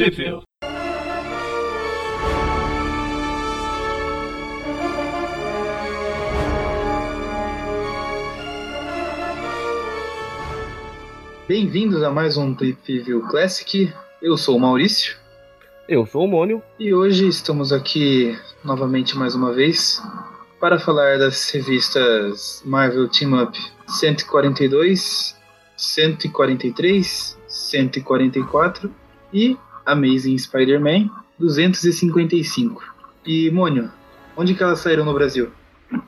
Sheffield. Bem-vindos a mais um Trip View Classic. Eu sou o Maurício Eu sou o Mônio. e hoje estamos aqui novamente mais uma vez para falar das revistas Marvel Team Up 142, 143, 144 e Amazing Spider-Man 255. E Mônio, onde que elas saíram no Brasil?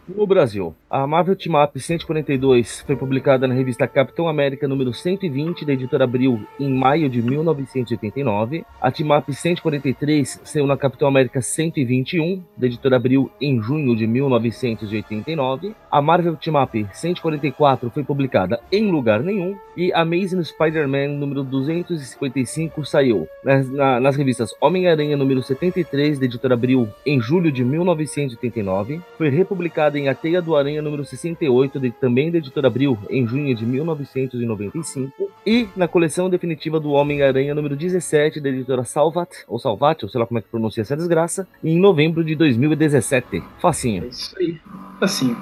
No Brasil, a Marvel Team Up 142 foi publicada na revista Capitão América número 120 da editora Abril em maio de 1989. A Team Up 143 saiu na Capitão América 121 da editora Abril em junho de 1989. A Marvel Team Up 144 foi publicada em lugar nenhum e Amazing Spider-Man número 255 saiu nas, na- nas revistas Homem-Aranha número 73 da editora Abril em julho de 1989. Foi republicada em A Teia do Aranha número 68, de- também da editora Abril, em junho de 1995. E na coleção definitiva do Homem-Aranha número 17, da editora Salvat, ou Salvat, ou sei lá como é que pronuncia essa desgraça, em novembro de 2017. É Facinho. isso aí. Assim.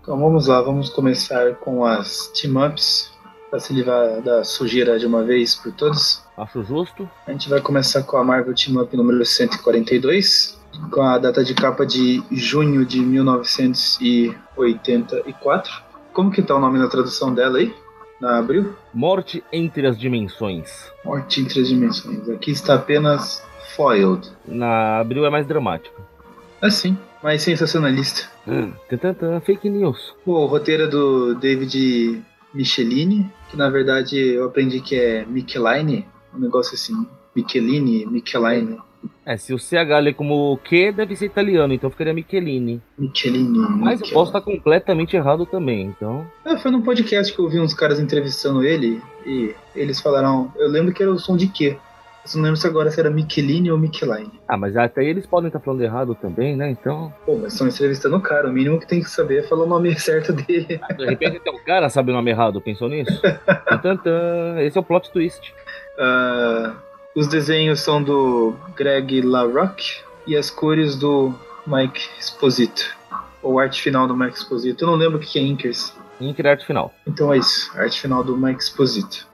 Então vamos lá, vamos começar com as team-ups para se livrar da sujeira de uma vez por todas. Acho justo. A gente vai começar com a Marvel Team Up número 142, com a data de capa de junho de 1984. Como que tá o nome na tradução dela aí? Na Abril? Morte entre as dimensões. Morte em três dimensões. Aqui está apenas Foiled. Na Abril é mais dramático. Assim, mais sensacionalista. Tantantã, fake news. O roteiro é do David Michelini, que na verdade eu aprendi que é Micheline, um negócio assim. Michelini, Micheline, É, se o CH lê como Q, deve ser italiano, então ficaria Michelini. Michelini. Mas eu posso estar completamente errado também, então. É, foi num podcast que eu vi uns caras entrevistando ele e eles falaram. Eu lembro que era o som de quê? Eu não lembro se agora se era Michelini ou Micheline. Ah, mas até eles podem estar falando errado também, né? Então. Pô, mas estão entrevistando o cara, o mínimo que tem que saber é falar o nome certo dele. De repente até o cara sabe o nome errado, pensou nisso? Tantantã, esse é o plot twist. Ah, os desenhos são do Greg LaRocque e as cores do Mike Esposito. Ou arte final do Mike Esposito. Eu não lembro o que é Inkers. Inker arte final. Então é isso, arte final do Mike Esposito.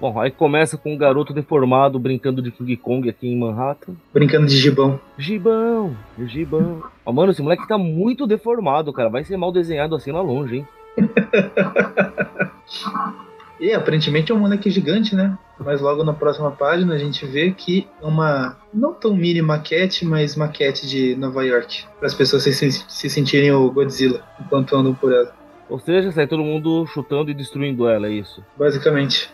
Bom, aí começa com um garoto deformado brincando de King Kong aqui em Manhattan. Brincando de gibão. Gibão, gibão. Ó, mano, esse moleque tá muito deformado, cara. Vai ser mal desenhado assim lá longe, hein? E aparentemente é um moleque gigante, né? Mas logo na próxima página a gente vê que é uma não tão mini maquete, mas maquete de Nova York. Para as pessoas se, se sentirem o Godzilla enquanto andam por ela. Ou seja, sai todo mundo chutando e destruindo ela, é isso. Basicamente.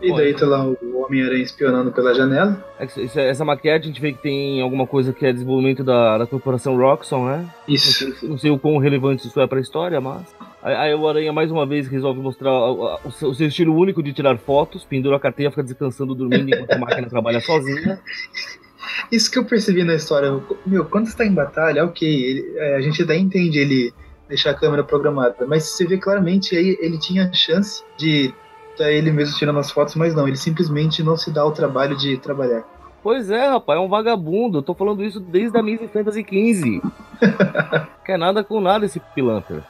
E daí tá lá o Homem-Aranha espionando pela janela. É que isso- Essa maquete a gente vê que tem alguma coisa que é desenvolvimento da, da corporação Roxxon, né? Não Isso. sei, não sei o quão relevante isso é pra história, mas. Aí, aí o Aranha mais uma vez resolve mostrar o, o seu- o seu estilo único de tirar fotos, pendura a carteira, fica descansando, dormindo enquanto a máquina trabalha sozinha. Isso que eu percebi na história. Meu, quando está em batalha, ok, ele- é, a gente até entende ele deixar a câmera programada, mas você vê claramente aí ele tinha a chance de tá ele mesmo tirando as fotos, mas não, ele simplesmente não se dá o trabalho de trabalhar. Pois é, rapaz, é um vagabundo. Eu tô falando isso desde a Amazing Fantasy XV. Quer nada com nada esse pilantra.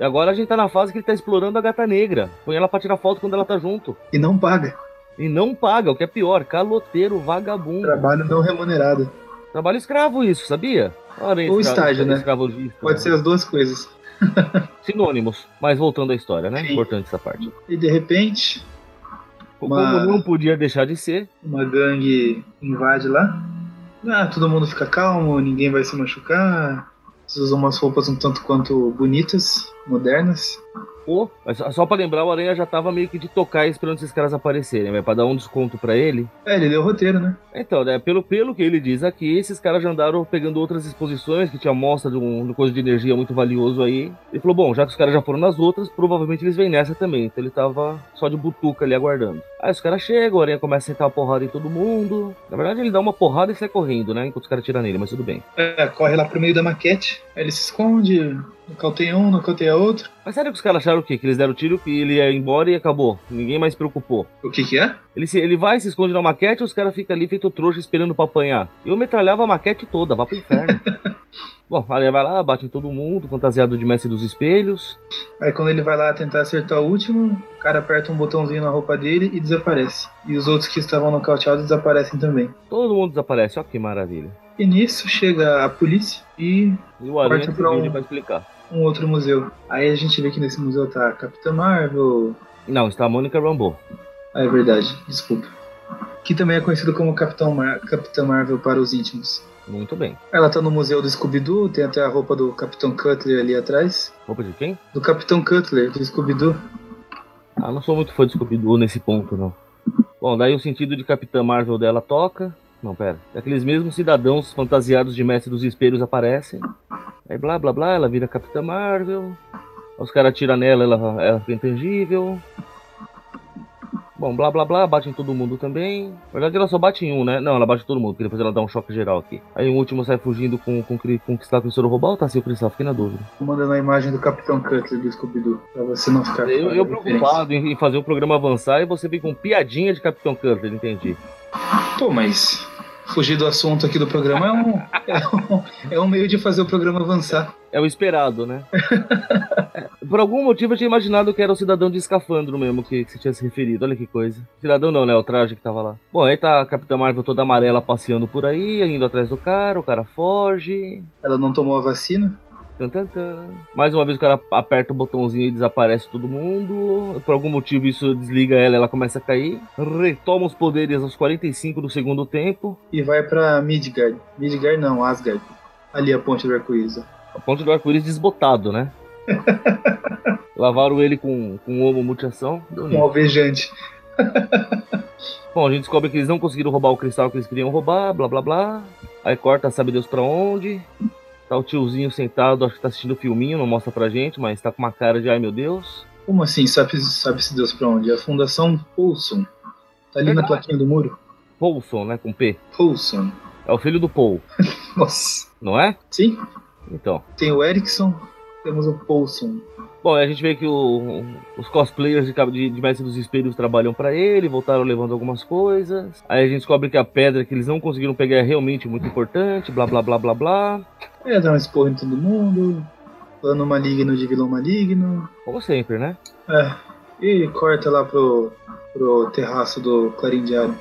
E agora a gente tá na fase que ele tá explorando a gata negra. Põe ela pra tirar foto quando ela tá junto. E não paga. E não paga, o que é pior, caloteiro, vagabundo. Trabalho não remunerado. Trabalho escravo isso, sabia? Ou escravo- estágio, né? Pode ser as duas coisas. Sinônimos. Mas voltando à história, né? Sim. Importante essa parte. E de repente, Como Uma- não podia deixar de ser, uma gangue invade lá. Ah, todo mundo fica calmo, ninguém vai se machucar. Eles usam umas roupas um tanto quanto bonitas, modernas. Mas só- pra lembrar, o Aranha já tava meio que de tocar esperando esses caras aparecerem, né? Pra dar um desconto pra ele. É, ele leu o roteiro, né? Então, né, pelo, pelo que ele diz aqui, esses caras já andaram pegando outras exposições que tinha mostra de um, de coisa de energia muito valioso aí. Ele falou, bom, já que os caras já foram nas outras, provavelmente eles vêm nessa também. Então ele tava só de butuca ali aguardando. Aí os caras chegam, o Aranha começa a sentar a porrada em todo mundo. Na verdade, ele dá uma porrada e sai correndo, né? Enquanto os caras tiram nele, mas tudo bem. É, corre lá pro meio da maquete, aí ele se esconde, nocauteia um, nocauteia outro. Mas sério que os caras acharam o quê? Que eles deram tiro, que ele ia embora e acabou. Ninguém mais se preocupou. O que que é? Ele, se, ele vai, se esconde na maquete, os caras ficam ali feito trouxa esperando pra apanhar. Eu metralhava a maquete toda, vá pro inferno. Bom, aí vai lá, bate em todo mundo, fantasiado de mestre dos espelhos. Aí quando ele vai lá tentar acertar o último, o cara aperta um botãozinho na roupa dele e desaparece. E os outros que estavam nocauteados desaparecem também. Todo mundo desaparece, ó que maravilha. E nisso chega a polícia e E o Aranha pra um- explicar. Um outro museu. Aí a gente vê que nesse museu tá a Capitã Marvel. Não, está a Mônica Rambeau. Ah, é verdade, desculpa. Que também é conhecido como Capitão Mar Capitã Marvel para os íntimos. Muito bem. Ela tá no museu do Scooby-Doo, tem até a roupa do Capitão Cutler ali atrás. Roupa de quem? Do Capitão Cutler, do Scooby-Doo. Ah, não sou muito fã de Scooby-Doo nesse ponto, não. Bom, daí o sentido de Capitã Marvel dela toca. Não, pera. Aqueles mesmos cidadãos fantasiados de mestre dos espelhos aparecem. Aí blá blá blá, ela vira Capitã Marvel. Os caras atiram nela, ela, ela fica intangível. Bom, blá blá blá, bate em todo mundo também. Na verdade, ela só bate em um, né? Não, ela bate em todo mundo, porque depois ela dá um choque geral aqui. Aí o último sai fugindo com, com, com, com o cristal o roubar ou tá sem o cristal? Fiquei na dúvida. Mandando a imagem do Capitão Cutler do Scooby-Doo. Pra você não ficar Eu, eu preocupado em, em fazer o programa avançar e você vem com piadinha de Capitão Cutler, entendi. Pô, mas fugir do assunto aqui do programa é um, é um, é um meio de fazer o programa avançar. É o esperado, né? Por algum motivo eu tinha imaginado que era o cidadão de escafandro mesmo que, que você tinha se referido. Olha que coisa. Cidadão não, né? O traje que tava lá. Bom, aí tá a Capitã Marvel toda amarela passeando por aí, indo atrás do cara, o cara foge. Ela não tomou a vacina? Mais uma vez o cara aperta o botãozinho e desaparece todo mundo. Por algum motivo isso desliga ela, ela começa a cair. Retoma os poderes aos 45 do segundo tempo. E vai pra Midgard. Midgard não, Asgard. Ali a ponte do arco-íris. A ponte do arco-íris desbotado, né? Lavaram ele com, com homo mutilação. Deu Um alvejante. Bom, a gente descobre que eles não conseguiram roubar o cristal que eles queriam roubar, blá blá blá. Aí corta, sabe Deus pra onde. Tá o tiozinho sentado, acho que tá assistindo o filminho, não mostra pra gente, mas tá com uma cara de ai meu Deus. Como assim? Sabe- Sabe-se Deus pra onde? A Fundação Poulson. Tá ali na plaquinha do muro? Paulson, né? Com P. Poulson. É o filho do Paul, Nossa. não é? Sim, Então. tem o Erickson, temos o Poulson. Bom, a gente vê que o- os cosplayers de, de, de Mestre dos Espelhos trabalham pra ele, voltaram levando algumas coisas. Aí a gente descobre que a pedra que eles não conseguiram pegar é realmente muito importante, blá blá blá blá blá. É, dá um esporro em todo mundo. Plano maligno de vilão maligno. Como sempre, né? É. E corta lá pro, pro terraço do Clarim Diário.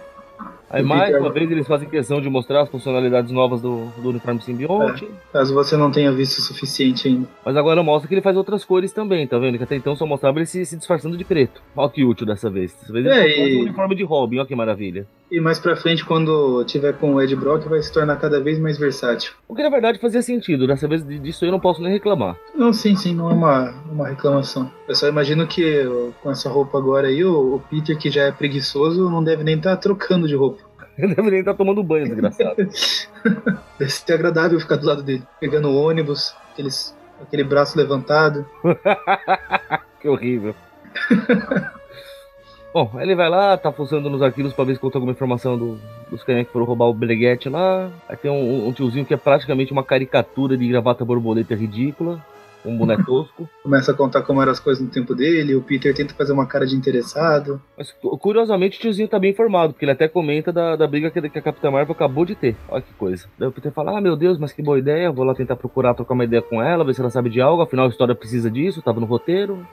Aí mais uma vez eles fazem questão de mostrar as funcionalidades novas do, do uniforme simbionte. Caso você não tenha visto o suficiente ainda. Mas agora mostra que ele faz outras cores também, tá vendo? Que até então só mostrava ele se, se disfarçando de preto. Olha que útil dessa vez. Dessa vez ele É, e- o uniforme de Robin, olha que maravilha. E mais pra frente, quando tiver com o Ed Brock, vai se tornar cada vez mais versátil. O que na verdade fazia sentido, dessa vez disso eu não posso nem reclamar. Não, sim, sim, não é uma, uma reclamação. Eu só imagino que com essa roupa agora aí, o, o Peter, que já é preguiçoso, não deve nem estar trocando de roupa. Ele deve nem estar tomando banho, desgraçado. Deve ser agradável ficar do lado dele, pegando o ônibus, aqueles, aquele braço levantado. que horrível. Bom, ele vai lá, tá fuçando nos arquivos pra ver se conta alguma informação do- dos caras que foram roubar o Breguete lá. Aí tem um, um tiozinho que é praticamente uma caricatura de gravata borboleta ridícula. Um boneco tosco. Começa a contar como eram as coisas no tempo dele, o Peter tenta fazer uma cara de interessado. Mas cu- curiosamente o tiozinho tá bem informado, porque ele até comenta da, da briga que, que a Capitã Marvel acabou de ter. Olha que coisa. Daí o Peter fala: Ah, meu Deus, mas que boa ideia. Vou lá tentar procurar trocar uma ideia com ela, ver se ela sabe de algo. Afinal, a história precisa disso, tava no roteiro.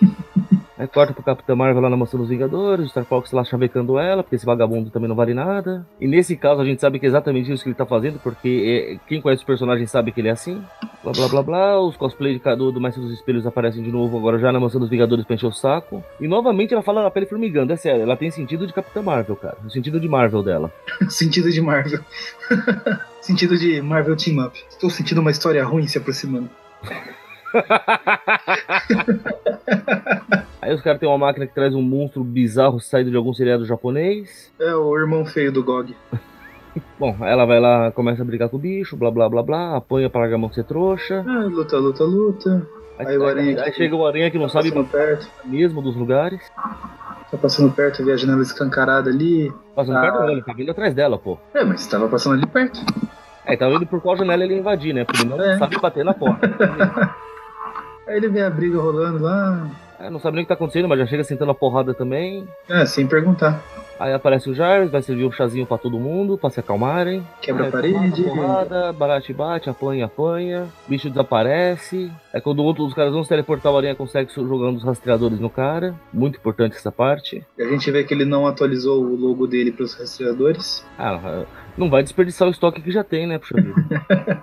Aí corta pro Capitã Marvel lá na mansão dos Vingadores, o Star Fox lá chavecando ela, porque esse vagabundo também não vale nada. E nesse caso a gente sabe que é exatamente isso que ele tá fazendo, porque é, quem conhece o personagem sabe que ele é assim. Blá blá blá blá, os cosplays de Cadu do Mestre dos Espelhos aparecem de novo agora já na mansão dos Vingadores pra encher o saco. E novamente ela fala na pele formigando, é sério, ela tem sentido de Capitã Marvel, cara. O sentido de Marvel dela. Sentido de Marvel. Sentido de Marvel Team Up. Estou sentindo uma história ruim se aproximando. Aí os caras têm uma máquina que traz um monstro bizarro saído de algum seriado japonês. É o irmão feio do Gog. Bom, aí ela vai lá, começa a brigar com o bicho, blá blá blá blá, apanha pra largar a mão ser trouxa. Ah, luta, luta, luta. Aí, Aí o Aranha aí que- chega o Aranha que não Tá sabe perto. mesmo dos lugares. Tá passando perto, vê a janela escancarada ali. Passando Ah. perto dela, ele tá vindo atrás dela, pô. É, mas tava passando ali perto. Aí tá vendo por qual janela ele invadir, né? Porque ele não É. sabe bater na porta. Aí ele vê a briga rolando lá. É, não sabe nem o que tá acontecendo, mas já chega sentando a porrada também. É, sem perguntar. Aí aparece o Jarvis, vai servir um chazinho pra todo mundo, pra se acalmarem. Quebra Aí, a parede. Porrada, bate, bate, apanha, apanha. Bicho desaparece. É quando outro- os caras vão se teleportar, o Aranha consegue jogando os rastreadores no cara. Muito importante essa parte. E a gente vê que ele não atualizou o logo dele pros rastreadores. Ah, não vai desperdiçar o estoque que já tem, né, puxa vida.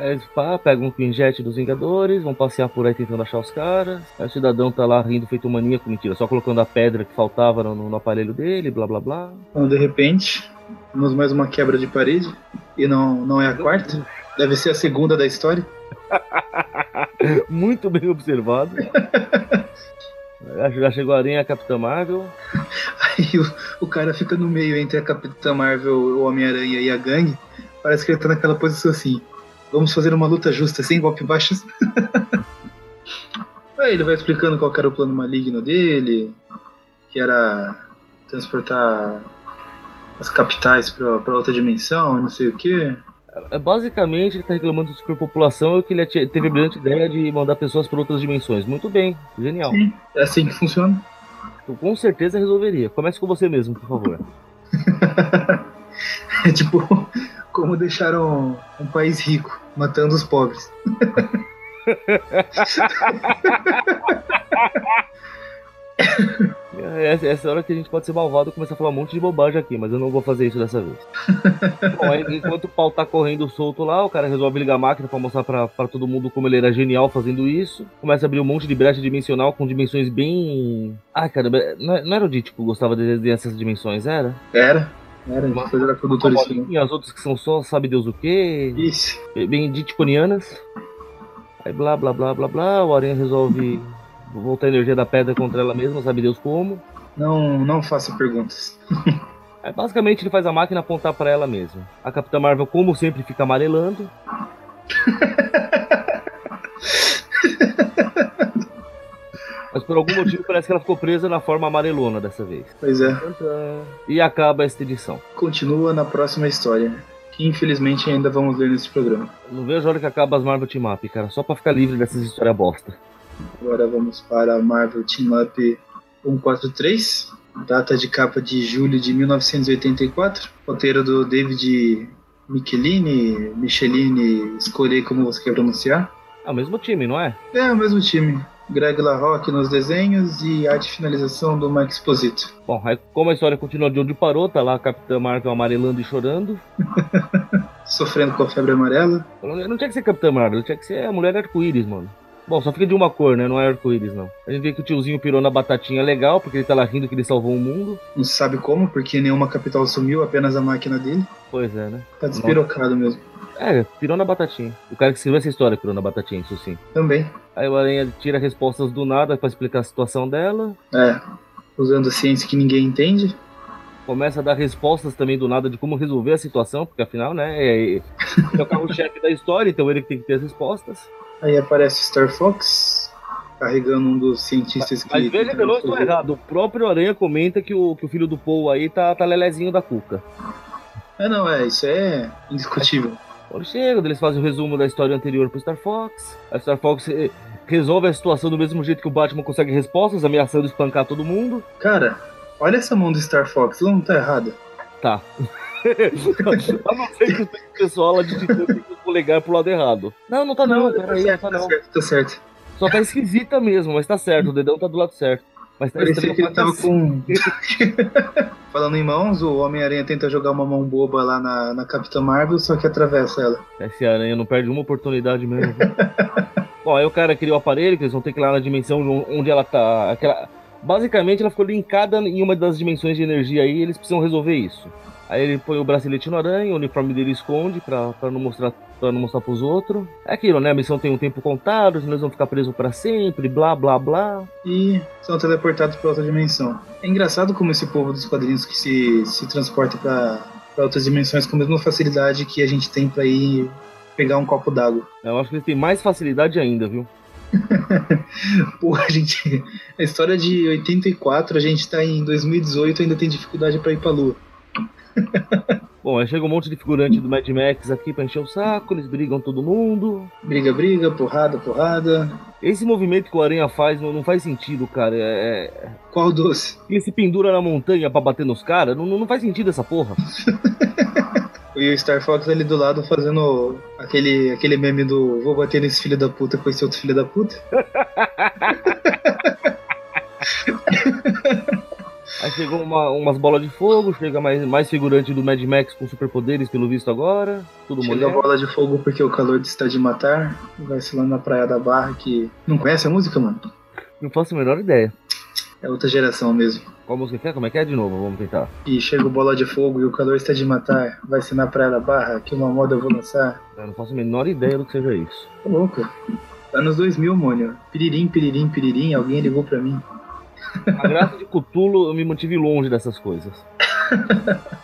Aí eles pá, pegam um pinjete dos Vingadores, vão passear por aí tentando achar os caras. Aí o cidadão tá lá rindo feito maníaco, mentira, só colocando a pedra que faltava no, no aparelho dele, blá blá blá. Quando de repente, temos mais uma quebra de parede. E não, não é a quarta. Deve ser a segunda da história. Muito bem observado. Já- chegou a Aranha a Capitã Marvel. Aí o, o cara fica no meio entre a Capitã Marvel, o Homem-Aranha e a gangue. Parece que ele tá naquela posição assim. Vamos fazer uma luta justa, sem golpe baixos. Aí ele vai explicando qual era o plano maligno dele, que era transportar as capitais pra outra dimensão, não sei o que. É, Basicamente, ele tá reclamando de superpopulação e que ele teve a brilhante ideia de mandar pessoas para outras dimensões. Muito bem, genial. Sim, é assim que funciona. Eu com certeza resolveria. Comece com você mesmo, por favor. É tipo, como deixaram um país rico, matando os pobres. É, Essa, essa hora que a gente pode ser malvado e começar a falar um monte de bobagem aqui, mas eu não vou fazer isso dessa vez. Bom, aí, enquanto o pau tá correndo solto lá, o cara resolve ligar a máquina pra mostrar pra, pra todo mundo como ele era genial fazendo isso. Começa a abrir um monte de brecha dimensional com dimensões bem. Ah, cara, não, é- não era o Dítico que gostava de- dessas dimensões, era? Era, era, Uma- depois era. E as outras que são só sabe Deus o quê? Isso. bem diticonianas. Aí blá blá blá blá blá, o Aranha resolve voltar a energia da pedra contra ela mesma, sabe Deus como. Não, não faça perguntas. Aí, basicamente ele faz a máquina apontar pra ela mesma. A Capitã Marvel, como sempre, fica amarelando. Mas por algum motivo parece que ela ficou presa na forma amarelona dessa vez. Pois é. E acaba esta edição. Continua na próxima história, que infelizmente ainda vamos ler nesse programa. Não vejo a hora que acaba as Marvel Team Up, cara. Só pra ficar livre dessas histórias bosta. Agora vamos para a Marvel Team Up 143, data de capa de julho de 1984, roteiro do David Michelini, Michelini, escolher como você quer pronunciar. É o mesmo time, não é? É o mesmo time. Greg LaRocque nos desenhos e arte e finalização do Mike Exposito. Bom, aí como a história continua de onde parou, tá lá a Capitã Marvel amarelando e chorando. Sofrendo com a febre amarela. Não tinha que ser Capitã Marvel, tinha que ser a mulher arco-íris, mano. Bom, só fica de uma cor, né? Não é arco-íris, não. A gente vê que o tiozinho pirou na batatinha legal, porque ele tá lá rindo que ele salvou o mundo. Não sabe como, porque nenhuma capital sumiu, apenas a máquina dele. Pois é, né? Tá despirocado mesmo. É, pirou na batatinha. O cara que escreveu essa história pirou na batatinha, isso sim. Também. Aí o Aranha tira respostas do nada pra explicar a situação dela. É. Usando a ciência que ninguém entende. Começa a dar respostas também do nada de como resolver a situação, porque afinal, né, é, é o carro-chefe da história, então ele que tem que ter as respostas. Aí aparece Star Fox, carregando um dos cientistas que. Mas veja que eu não estou errado. O próprio Aranha comenta que o, que o filho do Paul aí tá, tá lelezinho da cuca. É, não, é, isso é indiscutível. Quando chega, eles fazem o resumo da história anterior pro Star Fox. A Star Fox eh, resolve a situação do mesmo jeito que o Batman consegue respostas, ameaçando espancar todo mundo. Cara, olha essa mão do Star Fox, ela não tá errada. Tá. A não ser que o pessoal lá digitando que polegar pro lado errado. Não, não tá não, tá peraí, não certo, tá tá não. certo, tá certo. Só tá esquisita mesmo, mas tá certo, o dedão tá do lado certo. Mas Parecia que ele tava com. Falando em mãos, o Homem-Aranha tenta jogar uma mão boba lá na, na Capitã Marvel, só que atravessa ela. Esse aranha não perde uma oportunidade mesmo. Bom, aí o cara cria o aparelho, que eles vão ter que ir lá na dimensão onde ela tá. Aquela... Basicamente, ela ficou linkada em uma das dimensões de energia aí, e eles precisam resolver isso. Aí ele põe o bracelete no aranha, o uniforme dele esconde pra, pra não mostrar para não mostrar pros outros. É aquilo, né? A missão tem um tempo contado, senão eles vão ficar presos pra sempre, blá blá blá. E são teleportados pra outra dimensão. É engraçado como esse povo dos quadrinhos que se, se transporta pra, pra outras dimensões com a mesma facilidade que a gente tem pra ir pegar um copo d'água. Eu acho que eles têm mais facilidade ainda, viu? Porra, gente. A história de 84, a gente tá em 2018 ainda tem dificuldade pra ir pra lua. Bom, aí chega um monte de figurante do Mad Max aqui pra encher o saco, eles brigam todo mundo. Briga, briga, porrada, porrada. Esse movimento que o Aranha faz não, não faz sentido, cara. É, é- Qual doce? Ele se pendura na montanha pra bater nos caras. Não, não faz sentido essa porra. E o Star Fox ali do lado fazendo aquele, aquele meme do vou bater nesse filho da puta com esse outro filho da puta. Aí chegou uma- umas bolas de fogo, chega mais, mais figurante do Mad Max com superpoderes, pelo visto agora. Tudo Chega mulher. bola de fogo porque o calor está de matar. Vai se lá na Praia da Barra que. Não conhece a música, mano? Não faço a menor ideia. É outra geração mesmo. Qual música que é? Como é que é de novo? Vamos tentar. E chega o bola de fogo e o calor está de matar. Vai ser na Praia da Barra que uma moda eu vou lançar. Eu não faço a menor ideia do que seja isso. Tô louco. Anos 2000, mônio. Piririm, piririm, piririm. Alguém ligou pra mim. A graça de Cutulo eu me mantive longe dessas coisas.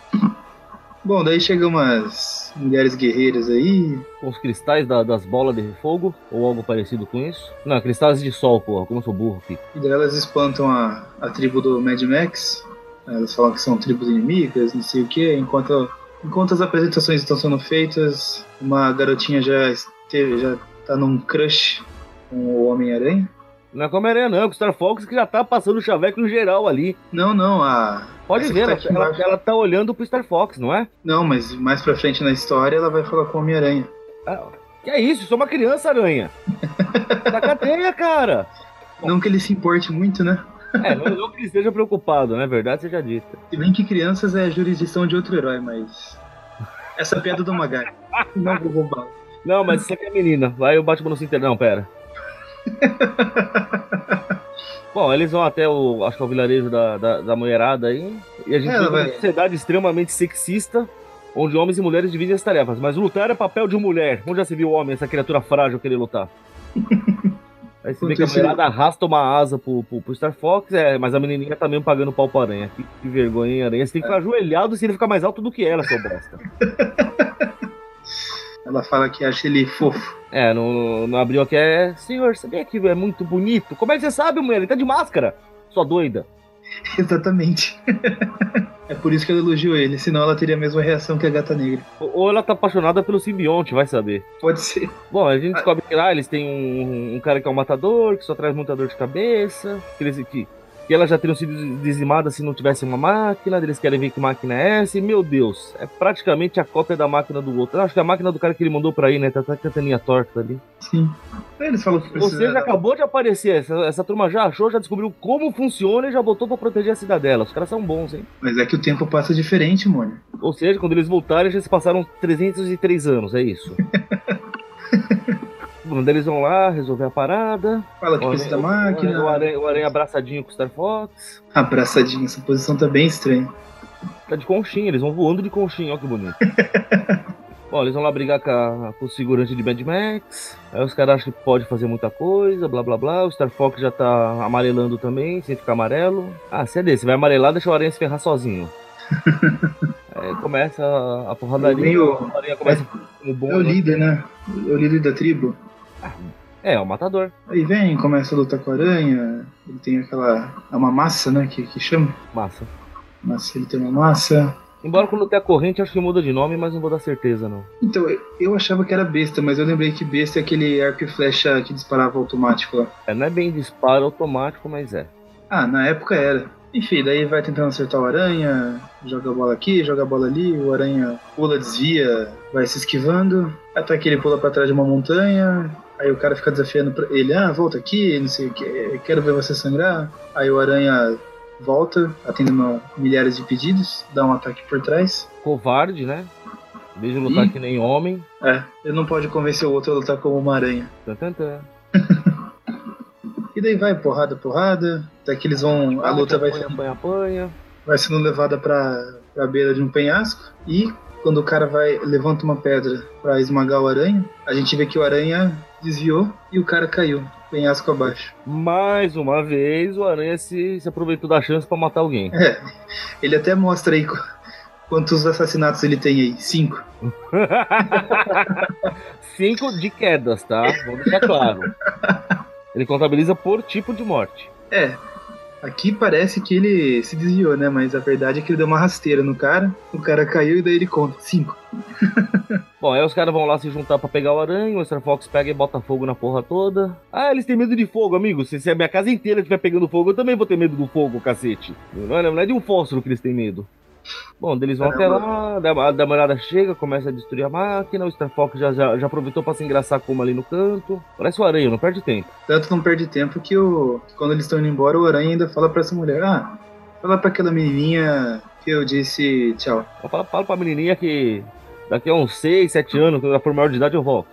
Bom, daí chegam umas mulheres guerreiras aí. Com os cristais da- das bolas de fogo, ou algo parecido com isso. Não, cristais de sol, porra, como eu sou burro aqui. E daí elas espantam a, a tribo do Mad Max. Elas falam que são tribos inimigas, não sei o que. Enquanto, enquanto as apresentações estão sendo feitas, uma garotinha já, esteve, já tá num crush com o Homem-Aranha. Não é como Aranha, não, é com o Star Fox que já tá passando o chaveco no geral ali. Não, não, a. Pode essa ver, que tá ela, ela, ela tá olhando pro Star Fox, não é? Não, mas mais pra frente na história ela vai falar com o Homem-Aranha. Ah, Que é isso? Sou uma criança, aranha. Sacateia, cara. Não que ele se importe muito, né? É, não, não que ele esteja preocupado, né? Verdade seja dita. Se bem que crianças é a jurisdição de outro herói, mas. Essa piada do Magari. Não vou roubar. Não, mas isso aqui é menina. Vai o Batman no Cinter. Não, pera. Bom, eles vão até o. Acho que é o vilarejo da, da, da mulherada aí. E a gente É, vive uma sociedade extremamente sexista. Onde homens e mulheres dividem as tarefas. Mas lutar é papel de mulher. Onde já se viu o homem, essa criatura frágil querer lutar? Aí você vê que a mulherada arrasta uma asa pro, pro, pro Star Fox, é, mas a menininha tá mesmo pagando pau pra aranha. Que, que vergonha, hein, aranha? Você tem que ficar ajoelhado se ele ficar mais alto do que ela, seu bosta. Ela fala que acha ele fofo. É, no, no abril aqui é. Senhor, sabia que é muito bonito? Como é que você sabe, mulher? Ele tá de máscara. Sua doida. Exatamente. é por isso que ela elogiou ele, senão ela teria a mesma reação que a gata negra. Ou ou ela tá apaixonada pelo simbionte, vai saber. Pode ser. Bom, a gente descobre que lá eles têm um, um cara que é um matador, que só traz muita dor de cabeça, que, eles, que, que elas já teriam sido dizimadas se não tivesse uma máquina, eles querem ver que máquina é essa, e meu Deus, é praticamente a cópia da máquina do outro. Eu acho que é a máquina do cara que ele mandou pra aí, né? Tá até com a anteninha torta ali. Sim. Eles falam que precisa. Você já acabou de aparecer, essa, essa turma já achou, já descobriu como funciona e já botou pra proteger a cidadela. Os caras são bons, hein? Mas é que o tempo passa diferente, mano. Ou seja, quando eles voltarem, já se passaram 303 anos, é isso. Daí eles vão lá resolver a parada. Fala que O precisa da máquina. O aranha, o aranha abraçadinho com o Star Fox. Abraçadinho, essa posição tá bem estranha. Tá de conchinha, eles vão voando de conchinha, ó que bonito. Bom, eles vão lá brigar com, a, com o figurante de Mad Max. Aí os caras acham que pode fazer muita coisa, blá blá blá. O Star Fox já tá amarelando também, sem ficar amarelo. Ah, se é desse, vai amarelar, deixa o aranha se ferrar sozinho. Aí começa a, porradaria. Meio- O aranha começa como bom. É o né? líder, né? É o líder da tribo. É, é o matador. Aí vem, começa a lutar com a aranha. Ele tem aquela. É uma massa, né? Que, que chama. Massa. Massa, ele tem uma massa. Embora quando tem a corrente, acho que muda de nome, mas não vou dar certeza, não. Então, eu- eu achava que era besta, mas eu lembrei que besta é aquele arco e flecha que disparava automático lá. É, não é bem disparo automático, mas é. Ah, na época era. Enfim, daí vai tentando acertar o aranha, joga a bola aqui, joga a bola ali, o aranha pula, desvia, vai se esquivando, até que ele pula pra trás de uma montanha, aí o cara fica desafiando pra ele, ah, volta aqui, não sei o que, quero ver você sangrar. Aí o aranha volta, atendendo milhares de pedidos, dá um ataque por trás. Covarde, né? De lutar Ih. que nem homem. É, ele não pode convencer o outro a lutar como uma aranha. Tan, tan, tan. E daí vai porrada, porrada, até que eles vão. A luta vai sendo, apanha, apanha. vai sendo levada pra, pra beira de um penhasco. E quando o cara vai levanta uma pedra pra esmagar o aranha, a gente vê que o aranha desviou e o cara caiu, penhasco abaixo. Mais uma vez, o Aranha se, se aproveitou da chance pra matar alguém. É, ele até mostra aí qu- quantos assassinatos ele tem aí. Cinco. Cinco de quedas, tá? Vamos deixar claro. Ele contabiliza por tipo de morte. É. Aqui parece que ele se desviou, né? Mas a verdade é que ele deu uma rasteira no cara. O cara caiu e daí ele conta. Cinco. Bom, aí os caras vão lá se juntar pra pegar o aranha, o Star Fox pega e bota fogo na porra toda. Ah, eles têm medo de fogo, amigo. Se, se a minha casa inteira estiver pegando fogo, eu também vou ter medo do fogo, cacete. Não é, não é de um fósforo que eles têm medo. Bom, eles vão até lá, a Damarada chega, começa a destruir a máquina, o Star Fox já, já, já aproveitou pra se engraçar com uma ali no canto. Parece o Aranha, não perde tempo. Tanto não perde tempo que o, quando eles estão indo embora, o Aranha ainda fala pra essa mulher, ah, fala pra aquela menininha que eu disse tchau. Fala, fala pra menininha que daqui a uns 6, 7 anos, quando ela for maior de idade, eu volto.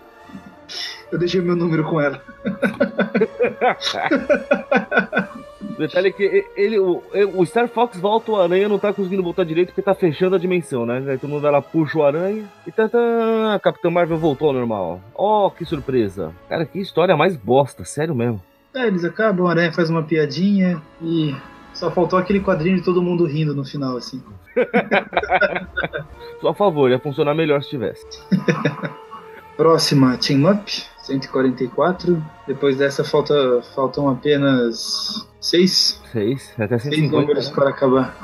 Eu deixei meu número com ela. O detalhe é que ele, o, o Star Fox volta o aranha não tá conseguindo voltar direito porque tá fechando a dimensão, né? Aí todo mundo vai lá, puxa o aranha e tá, tá, a Capitã Marvel voltou ao normal. Ó, oh, que surpresa. Cara, que história mais bosta, sério mesmo. É, eles acabam, o aranha faz uma piadinha e só faltou aquele quadrinho de todo mundo rindo no final, assim. Só a favor, ia funcionar melhor se tivesse. Próxima, Team Up, 144. Depois dessa falta, faltam apenas seis. Seis, até 150. Seis números né? para acabar.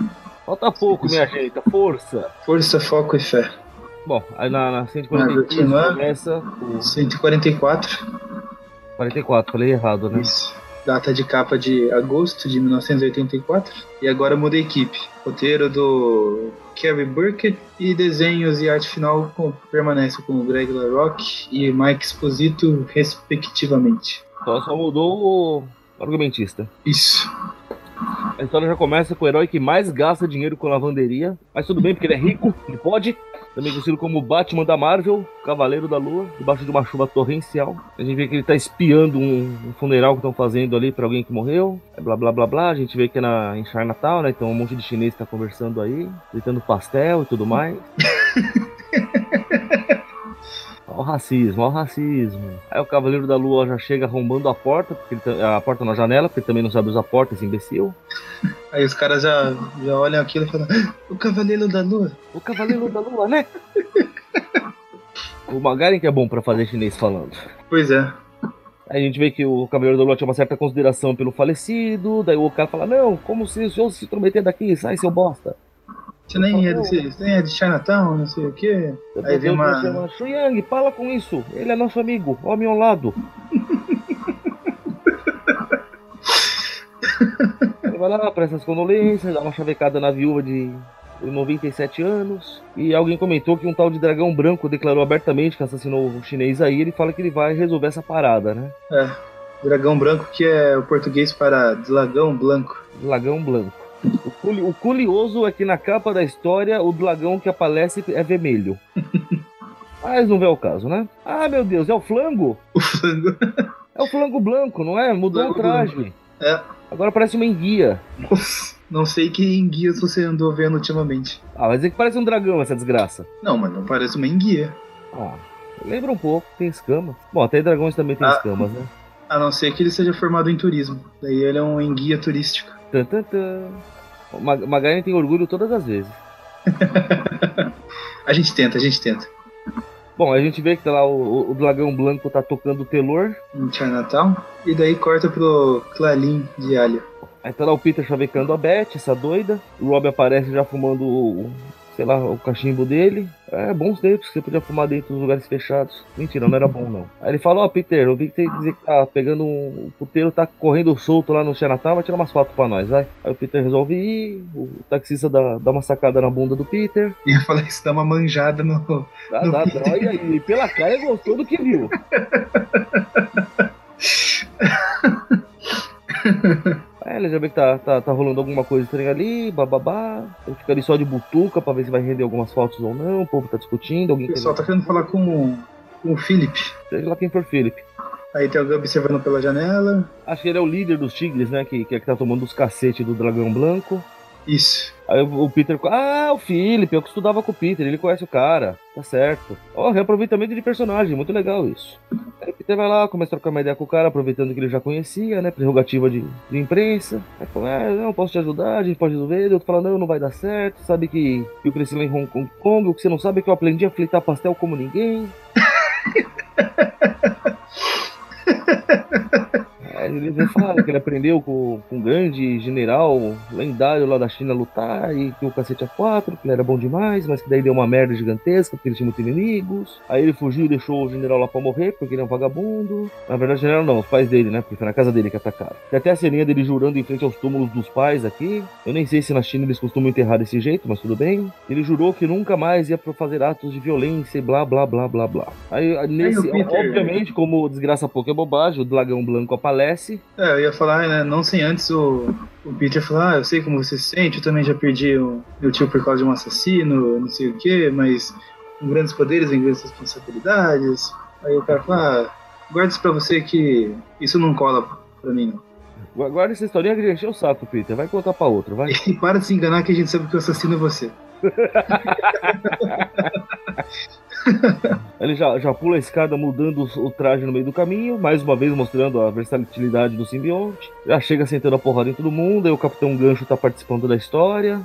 Falta pouco, minha gente, força. Força, foco e fé. Bom, aí na, na Marvel 143 Team Up, começa o 144. 44, falei errado, né? Isso. Data de capa de agosto de 1984. E agora muda a equipe. Roteiro do Kerry Burkett e desenhos e arte final com- permanece com o Greg LaRocque e Mike Esposito, respectivamente. Só, só mudou o argumentista. Isso. A história já começa com o herói que mais gasta dinheiro com lavanderia, mas tudo bem porque ele é rico, ele pode. Também conhecido como Batman da Marvel, Cavaleiro da Lua, debaixo de uma chuva torrencial. A gente vê que ele tá espiando um, um funeral que estão fazendo ali pra alguém que morreu. É blá blá blá blá. A gente vê que é na, em Chinatown, né? Então um monte de chinês tá conversando aí, gritando pastel e tudo mais. Ó o racismo, ó o racismo. Aí o Cavaleiro da Lua já chega arrombando a porta, porque ele tá- a porta na janela, porque ele também não sabe usar a porta, esse imbecil. Aí os caras já, já olham aquilo e falam: "Ah, O Cavaleiro da Lua. O Cavaleiro da Lua, né? o Magaren que é bom pra fazer chinês falando. Pois é. Aí a gente vê que o Cavaleiro da Lua tinha uma certa consideração pelo falecido, daí o cara fala, não, como se o senhor se intrometer daqui, sai seu bosta. Você nem é, desse, você nem é de Chinatown, não sei o quê. Aí vem uma. Chama, Shuyang, fala com isso, ele é nosso amigo, homem ao lado. Ele vai lá, presta as condolências, dá uma chavecada na viúva de 97 anos. E alguém comentou que um tal de dragão branco declarou abertamente que assassinou o chinês aí. Ele fala que ele vai resolver essa parada, né? É. Dragão branco, que é o português para dragão branco. Dragão branco. O, curioso é que na capa da história o dragão que aparece é vermelho. Mas não vê o caso, né? Ah, meu Deus, é o flango? O flango. É o flango branco, não é? Mudou o traje. É. Agora parece uma enguia. Nossa, não sei que enguias você andou vendo ultimamente. Ah, vai dizer que parece um dragão essa desgraça. Não, mas não parece uma enguia. Ah, lembra um pouco, tem escama. Bom, até dragões também tem Ah. escamas, né? A não ser que ele seja formado em turismo. Daí ele é um enguia turístico. Tan, tan, tan. O Mag- Magaren tem orgulho todas as vezes. A gente tenta, a gente tenta. Bom, a gente vê que tá lá o, o- dragão branco tá tocando o telor. Em Chinatown. E daí corta pro Clalim de alho. Aí tá lá o Peter chavecando a Beth, essa doida. O Rob aparece já fumando o, sei lá, o cachimbo dele. É, bons tempos que você podia fumar dentro dos lugares fechados. Mentira, não era bom não. Aí ele fala, ó Peter, eu vi que você dizer que tá pegando um... O puteiro tá correndo solto lá no Chinatown, vai tirar umas fotos pra nós, vai. Aí o Peter resolve ir, o taxista dá, dá uma sacada na bunda do Peter. Ia falar isso, dá uma manjada no. Dá, No dá, Peter. dá, olha aí, pela cara gostou do que viu. É, ele já vê que tá, tá, tá rolando alguma coisa estranha ali, bababá. Ele fica ali só de butuca pra ver se vai render algumas fotos ou não. O povo tá discutindo, alguém O pessoal tá querendo falar com, com o Philip. Seja lá quem for Philip. Aí tem alguém observando pela janela. Acho que ele é o líder dos tigres, né? Que, que é que tá tomando os cacetes do dragão branco. Isso. Aí o Peter. Ah, o Philip, eu que estudava com o Peter, ele conhece o cara. Tá certo. Ó, reaproveitamento de personagem, muito legal isso. O Peter vai lá, começa a trocar uma ideia com o cara, aproveitando que ele já conhecia, né? Prerrogativa de, de imprensa. Aí fala, ah, não, posso te ajudar, a gente pode resolver. Eu falo, não, não vai dar certo. Sabe que, eu cresci lá em Hong Kong, Kong, o que você não sabe é que eu aprendi a fritar pastel como ninguém. Ele fala que ele aprendeu com, com um grande general lendário lá da China a lutar e que o cacete a quatro, que ele era bom demais, mas que daí deu uma merda gigantesca porque ele tinha muitos inimigos. Aí ele fugiu e deixou o general lá pra morrer porque ele é um vagabundo. Na verdade, o general não, os pais dele, né? Porque foi na casa dele que atacaram. Tem até a ceninha dele jurando em frente aos túmulos dos pais aqui. Eu nem sei se na China eles costumam enterrar desse jeito, mas tudo bem. Ele jurou que nunca mais ia fazer atos de violência e blá blá blá blá blá. Aí, nesse, Peter, obviamente, como desgraça pouco é bobagem, o dragão branco aparece. É, eu ia falar, né? Não sem antes o, o Peter falar, ah, eu sei como você se sente, eu também já perdi o meu tio por causa de um assassino, não sei o que, mas com grandes poderes vem grandes responsabilidades. Aí o cara fala, ah, guarda isso pra você que isso não cola pra mim, não. Guarda essa historinha que encheu o saco, Peter. Vai contar pra outro, vai. E para de se enganar que a gente sabe que o assassino é você. Ele já, já pula a escada mudando o traje no meio do caminho, mais uma vez mostrando a versatilidade do simbionte. Já chega sentando a porrada em todo mundo, aí o Capitão Gancho tá participando da história.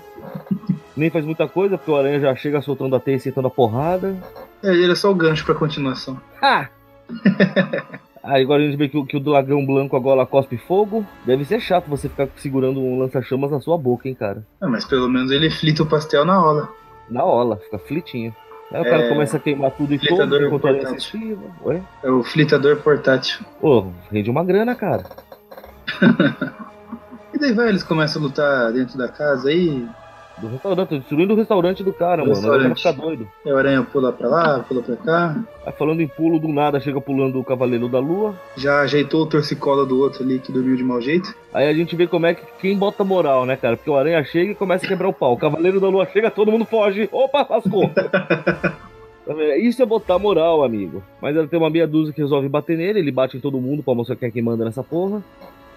Nem faz muita coisa, porque o Aranha já chega soltando a teia e sentando a porrada. É, ele é só o gancho pra continuação. Ah! Aí agora a gente vê que, o, que o dragão branco agora cospe fogo. Deve ser chato você ficar segurando um lança-chamas na sua boca, hein, cara. É, mas pelo menos ele flita o pastel na ola. Na ola, fica flitinho. Aí o cara é, começa a queimar tudo e fogo enquanto a É o flitador portátil. Pô, rende uma grana, cara. e daí vai, eles começam a lutar dentro da casa aí, do restaurante, destruindo o restaurante do cara, do mano. O cara fica doido. E o aranha pula pra lá, pula pra cá. Aí falando em pulo, do nada chega pulando o Cavaleiro da Lua. Já ajeitou o torcicola do outro ali que dormiu de mau jeito. Aí a gente vê como é que quem bota moral, né, cara? Porque o aranha chega e começa a quebrar o pau. O Cavaleiro da Lua chega, todo mundo foge. Opa, lascou. Tá Isso é botar moral, amigo. Mas ela tem uma meia dúzia que resolve bater nele, ele bate em todo mundo pra mostrar quem é que manda nessa porra.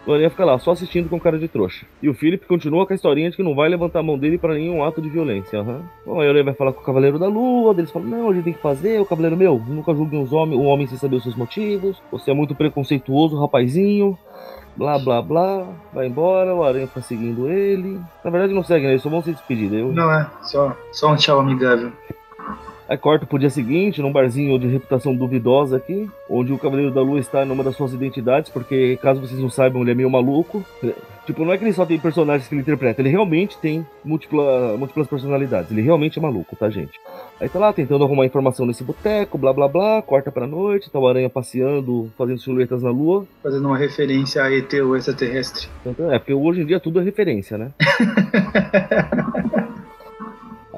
O Aranha fica lá, só assistindo com cara de trouxa. E o Philip continua com a historinha de que não vai levantar a mão dele para nenhum ato de violência. Uhum. Bom, aí o Aranha vai falar com o Cavaleiro da Lua, eles falam, não, a gente tem que fazer, o Cavaleiro meu, nunca julgue os homens, um homem sem saber os seus motivos, você é muito preconceituoso, rapazinho. Blá blá blá, vai embora, o Aranha tá seguindo ele. Na verdade não segue, né? Eles só vão se despedir. Eu... Não é, só, só um tchau amigável. Aí corta pro dia seguinte, num barzinho de reputação duvidosa aqui, onde o Cavaleiro da Lua está numa das suas identidades, porque caso vocês não saibam, ele é meio maluco. Tipo, não é que ele só tem personagens que ele interpreta, ele realmente tem múltipla, múltiplas personalidades. Ele realmente é maluco, tá, gente? Aí tá lá tentando arrumar informação nesse boteco, blá blá blá, corta pra noite, tá o aranha passeando, fazendo silhuetas na lua. Fazendo uma referência a ET ou extraterrestre. É, porque hoje em dia tudo é referência, né?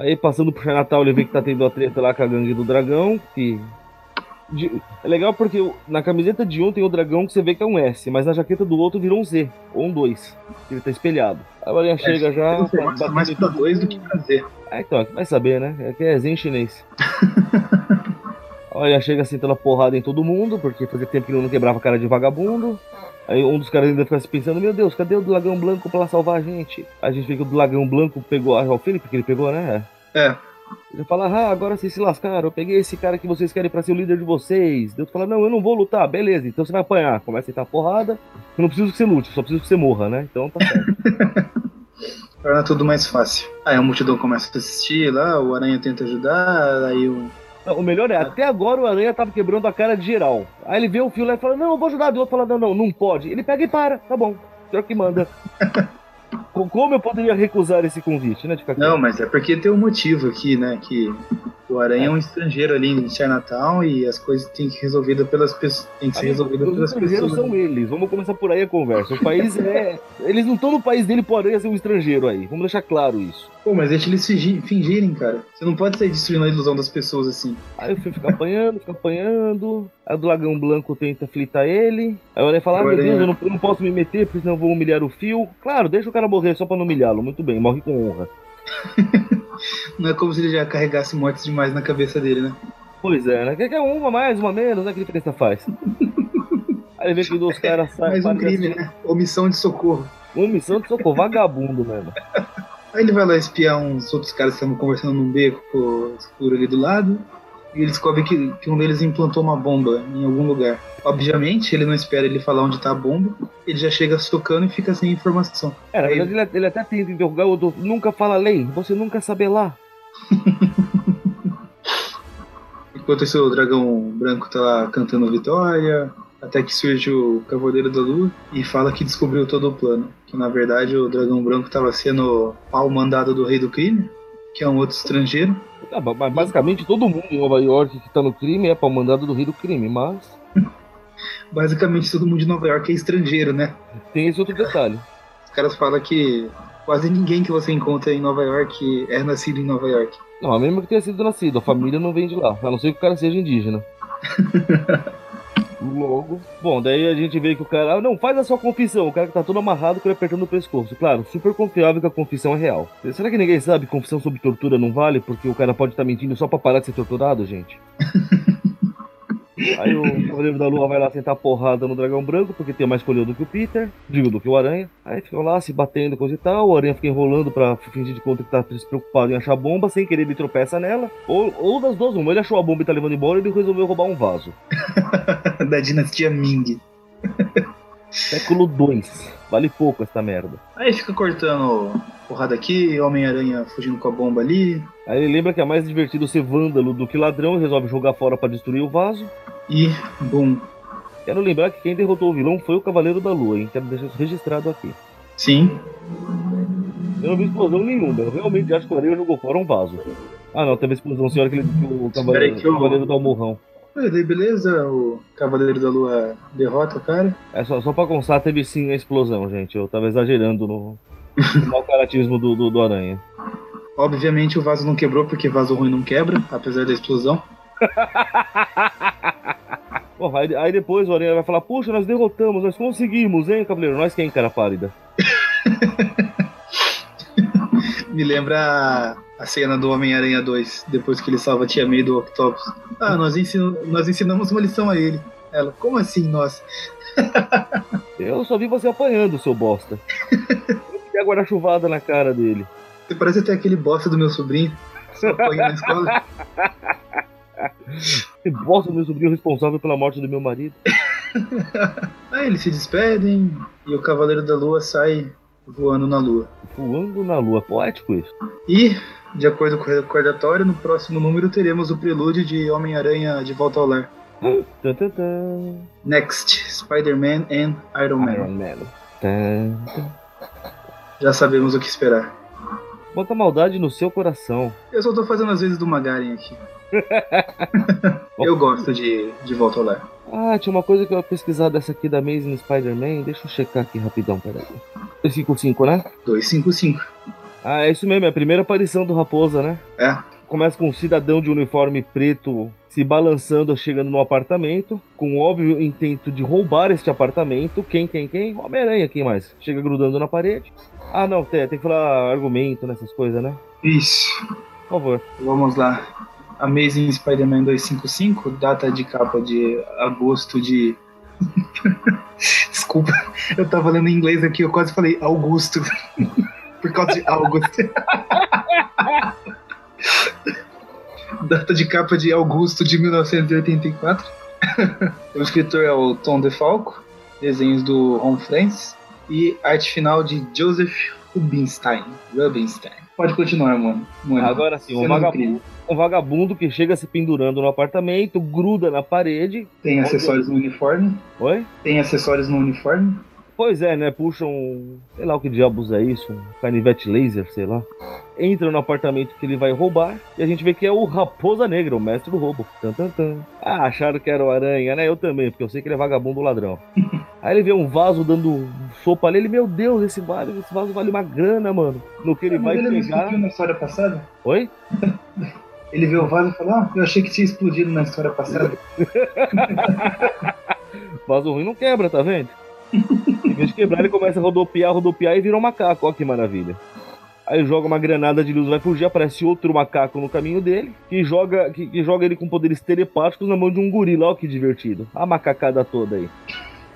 Aí passando pro Natal ele vê que tá tendo a treta lá com a gangue do dragão, que. É legal porque na camiseta de um tem o dragão que você vê que é um S, mas na jaqueta do outro virou um Z, ou um 2. Ele tá espelhado. Aí a Marinha é, chega já. Tá mais pra 2 do que pra Z. Ah, então, vai saber, né? É que é Z em chinês. Olha, chega sentando a porrada em todo mundo, porque fazia tempo que ele não quebrava a cara de vagabundo. Aí um dos caras ainda fica se pensando, meu Deus, cadê o dragão branco pra salvar a gente? A gente vê que o dragão branco pegou, ah, é o Felipe que ele pegou, né? É. Ele fala, ah, agora vocês se lascaram, eu peguei esse cara que vocês querem pra ser o líder de vocês. Deus fala, não, eu não vou lutar, beleza, então você vai apanhar. Começa a entrar porrada, eu não preciso que você lute, só preciso que você morra, né? Então tá certo. Torna tudo mais fácil. Aí a multidão começa a assistir lá, o Aranha tenta ajudar, aí o o melhor é, até agora o Aranha tava quebrando a cara de geral. Aí ele vê o fio lá e fala, não, eu vou ajudar. E o outro fala, não, não, não pode. Ele pega e para, tá bom. Senhor que manda. Como eu poderia recusar esse convite, né? não, mas é porque tem um motivo aqui, né? Que o Aranha é, um estrangeiro ali em Chinatown e as coisas têm que ser resolvidas pelas pessoas. Tem que ser resolvidas pelas pessoas. são eles. Vamos começar por aí a conversa. O país é. Eles não estão no país dele por Aranha ser um estrangeiro aí. Vamos deixar claro isso. Pô, mas deixa eles fingirem, cara. Você não pode sair destruindo a ilusão das pessoas assim. Aí o filho fica apanhando, fica apanhando. Aí o dragão branco tenta flitar ele. Aí o Aranha fala: ah, meu Deus, eu não, eu não posso me meter, porque senão eu vou humilhar o fio. Claro, deixa o cara morrer só pra não humilhá-lo. Muito bem, morre com honra. Não é como se ele já carregasse mortes demais na cabeça dele, né? Pois é, né? Que é uma mais, uma menos, né? Que diferença faz? Aí vê que os caras saem. Mais um crime, assim. né? Omissão de socorro. Omissão de socorro, vagabundo mesmo. Aí ele vai lá espiar uns outros caras que estavam conversando num beco escuro ali do lado. E ele descobre que, que um deles implantou uma bomba em algum lugar. Obviamente, ele não espera ele falar onde tá a bomba, ele já chega socando e fica sem informação. É, na verdade, ele, ele até tenta interrogar o nunca fala lei, você nunca sabe lá. Enquanto esse dragão branco tá lá cantando vitória, Até que surge o Cavaleiro da Lua e fala que descobriu todo o plano. Que na verdade o Dragão Branco estava sendo ao mandado do Rei do Crime, que é um outro estrangeiro. Ah, basicamente todo mundo em Nova York que tá no crime é para o mandado do Rei do Crime, mas. basicamente todo mundo de Nova York é estrangeiro, né? Tem esse outro detalhe. Os caras falam que quase ninguém que você encontra em Nova York é nascido em Nova York. Não, mesmo que tenha sido nascido, a família não vem de lá, a não ser que o cara seja indígena. Logo. Bom, daí a gente vê que o cara. Ah, não, faz a sua confissão. O cara que tá todo amarrado com ele apertando o pescoço. Claro, super confiável que a confissão é real. Será que ninguém sabe que confissão sobre tortura não vale? Porque o cara pode estar tá mentindo só pra parar de ser torturado, gente? Aí o Cavaleiro da Lua vai lá sentar porrada no dragão branco, porque tem mais colheu do que o Peter, digo, do que o Aranha. Aí ficam lá se batendo, coisa e tal. O Aranha fica enrolando pra fingir de conta que tá preocupado em achar bomba, sem querer ele tropeça nela. Ou, ou das duas, uma. Ele achou a bomba e tá levando embora e ele resolveu roubar um vaso. da dinastia Ming. Século 2. Vale pouco essa merda. Aí fica cortando porrada aqui, Homem-Aranha fugindo com a bomba ali. Aí ele lembra que é mais divertido ser vândalo do que ladrão e resolve jogar fora para destruir o vaso. E, bom. Quero lembrar que quem derrotou o vilão foi o Cavaleiro da Lua, hein? Quero deixar isso registrado aqui. Sim. Eu não vi explosão nenhuma. Eu realmente acho que o Aranha jogou fora um vaso. Ah, não, teve explosão. Senhora que ele o Cavaleiro, que o Cavaleiro dá o morrão. Beleza, o Cavaleiro da Lua derrota o cara. É só, só pra constar, teve sim a explosão, gente. Eu tava exagerando no, no caratismo do, do, do Aranha. Obviamente o vaso não quebrou porque vaso ruim não quebra, apesar da explosão. Porra, aí, aí, depois o Aranha vai falar, puxa, nós derrotamos, nós conseguimos, hein, Cavaleiro? Nós quem, cara pálida? Me lembra a cena do Homem-Aranha 2, depois que ele salva a Tia May do Octopus. Ah, nós, ensin nós ensinamos uma lição a ele. Ela, como assim, nós? Eu só vi você apanhando, seu bosta. Eu a guarda-chuvada na cara dele. Você parece até aquele bosta do meu sobrinho. Só apanha na escola. Que bosta do meu sobrinho responsável pela morte do meu marido. Aí eles se despedem e o Cavaleiro da Lua sai voando na Lua. Voando na Lua, poético isso. E, de acordo com o recordatório, no próximo número teremos o prelúdio de Homem-Aranha de Volta ao Lar. Next, Spider-Man and Iron Man. Iron Man. Já sabemos o que esperar. Bota maldade no seu coração. Eu só tô fazendo as vezes do Magaren aqui. eu gosto de, de Volta ao Lar. Ah, tinha uma coisa que eu ia pesquisar dessa aqui da Amazing Spider-Man. Deixa eu checar aqui rapidão, peraí. 255, né? 255. Ah, é isso mesmo, é a primeira aparição do Raposa, né? É. Começa com um cidadão de uniforme preto se balançando, chegando no apartamento, com óbvio intento de roubar este apartamento. Quem, quem, quem? Homem-Aranha, quem mais? Chega grudando na parede. Ah, não, tem, tem que falar argumento nessas coisas, né? Isso. Por favor. Vamos lá. Amazing Spider-Man 255, data de capa de agosto de. Desculpa, eu tava lendo em inglês aqui, eu quase falei Augusto. Por causa de Augusto. data de capa de Augusto de 1984. o escritor é o Tom DeFalco, desenhos do Ron Francis e arte final de Joseph Rubinstein. Rubinstein. Pode continuar, mano. mano. Agora sim, um vagabundo, um vagabundo que chega se pendurando no apartamento, gruda na parede. Tem acessórios no uniforme. Oi? Tem acessórios no uniforme. Pois é, né? Puxa um. Sei lá o que diabos é isso, um canivete laser, sei lá. Entra no apartamento que ele vai roubar e a gente vê que é o Raposa Negra, o mestre do roubo. Tan, tan, tan. Ah, acharam que era o Aranha, né? Eu também, porque eu sei que ele é vagabundo ladrão. Aí ele vê um vaso dando sopa ali, ele, meu Deus, esse vaso, esse vaso vale uma grana, mano. No que ele vai ele pegar. Não na história passada? Oi? Ele vê o vaso e fala, ah, eu achei que tinha explodido na história passada. vaso ruim não quebra, tá vendo? Em vez de quebrar, ele começa a rodopiar, rodopiar e vira um macaco. Ó que maravilha. Aí joga uma granada de luz, vai fugir, aparece outro macaco no caminho dele, que joga, que, que joga ele com poderes telepáticos na mão de um gorila. Ó que divertido. A macacada toda aí.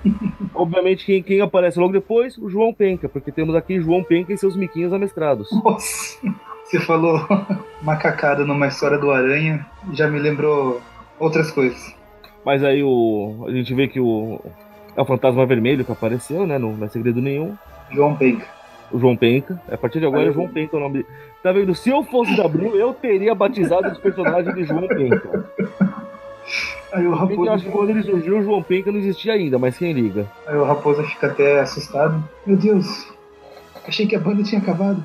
Obviamente, quem, quem, aparece logo depois? O João Penca, porque temos aqui João Penca e seus miquinhos amestrados. Nossa, você falou macacada numa história do Aranha, já me lembrou outras coisas. Mas aí o, a gente vê que o, é o fantasma vermelho que apareceu, né? Não, não é segredo nenhum. João Penca. O João Penca. A partir de agora é João Penca o nome dele. Tá vendo? Se eu fosse da Blue, eu teria batizado os personagens de João Penca. Aí o Raposo. Eu acho que quando ele surgiu, o João Penca não existia ainda, mas quem liga? Aí o Raposa fica até assustado. Meu Deus, achei que a banda tinha acabado.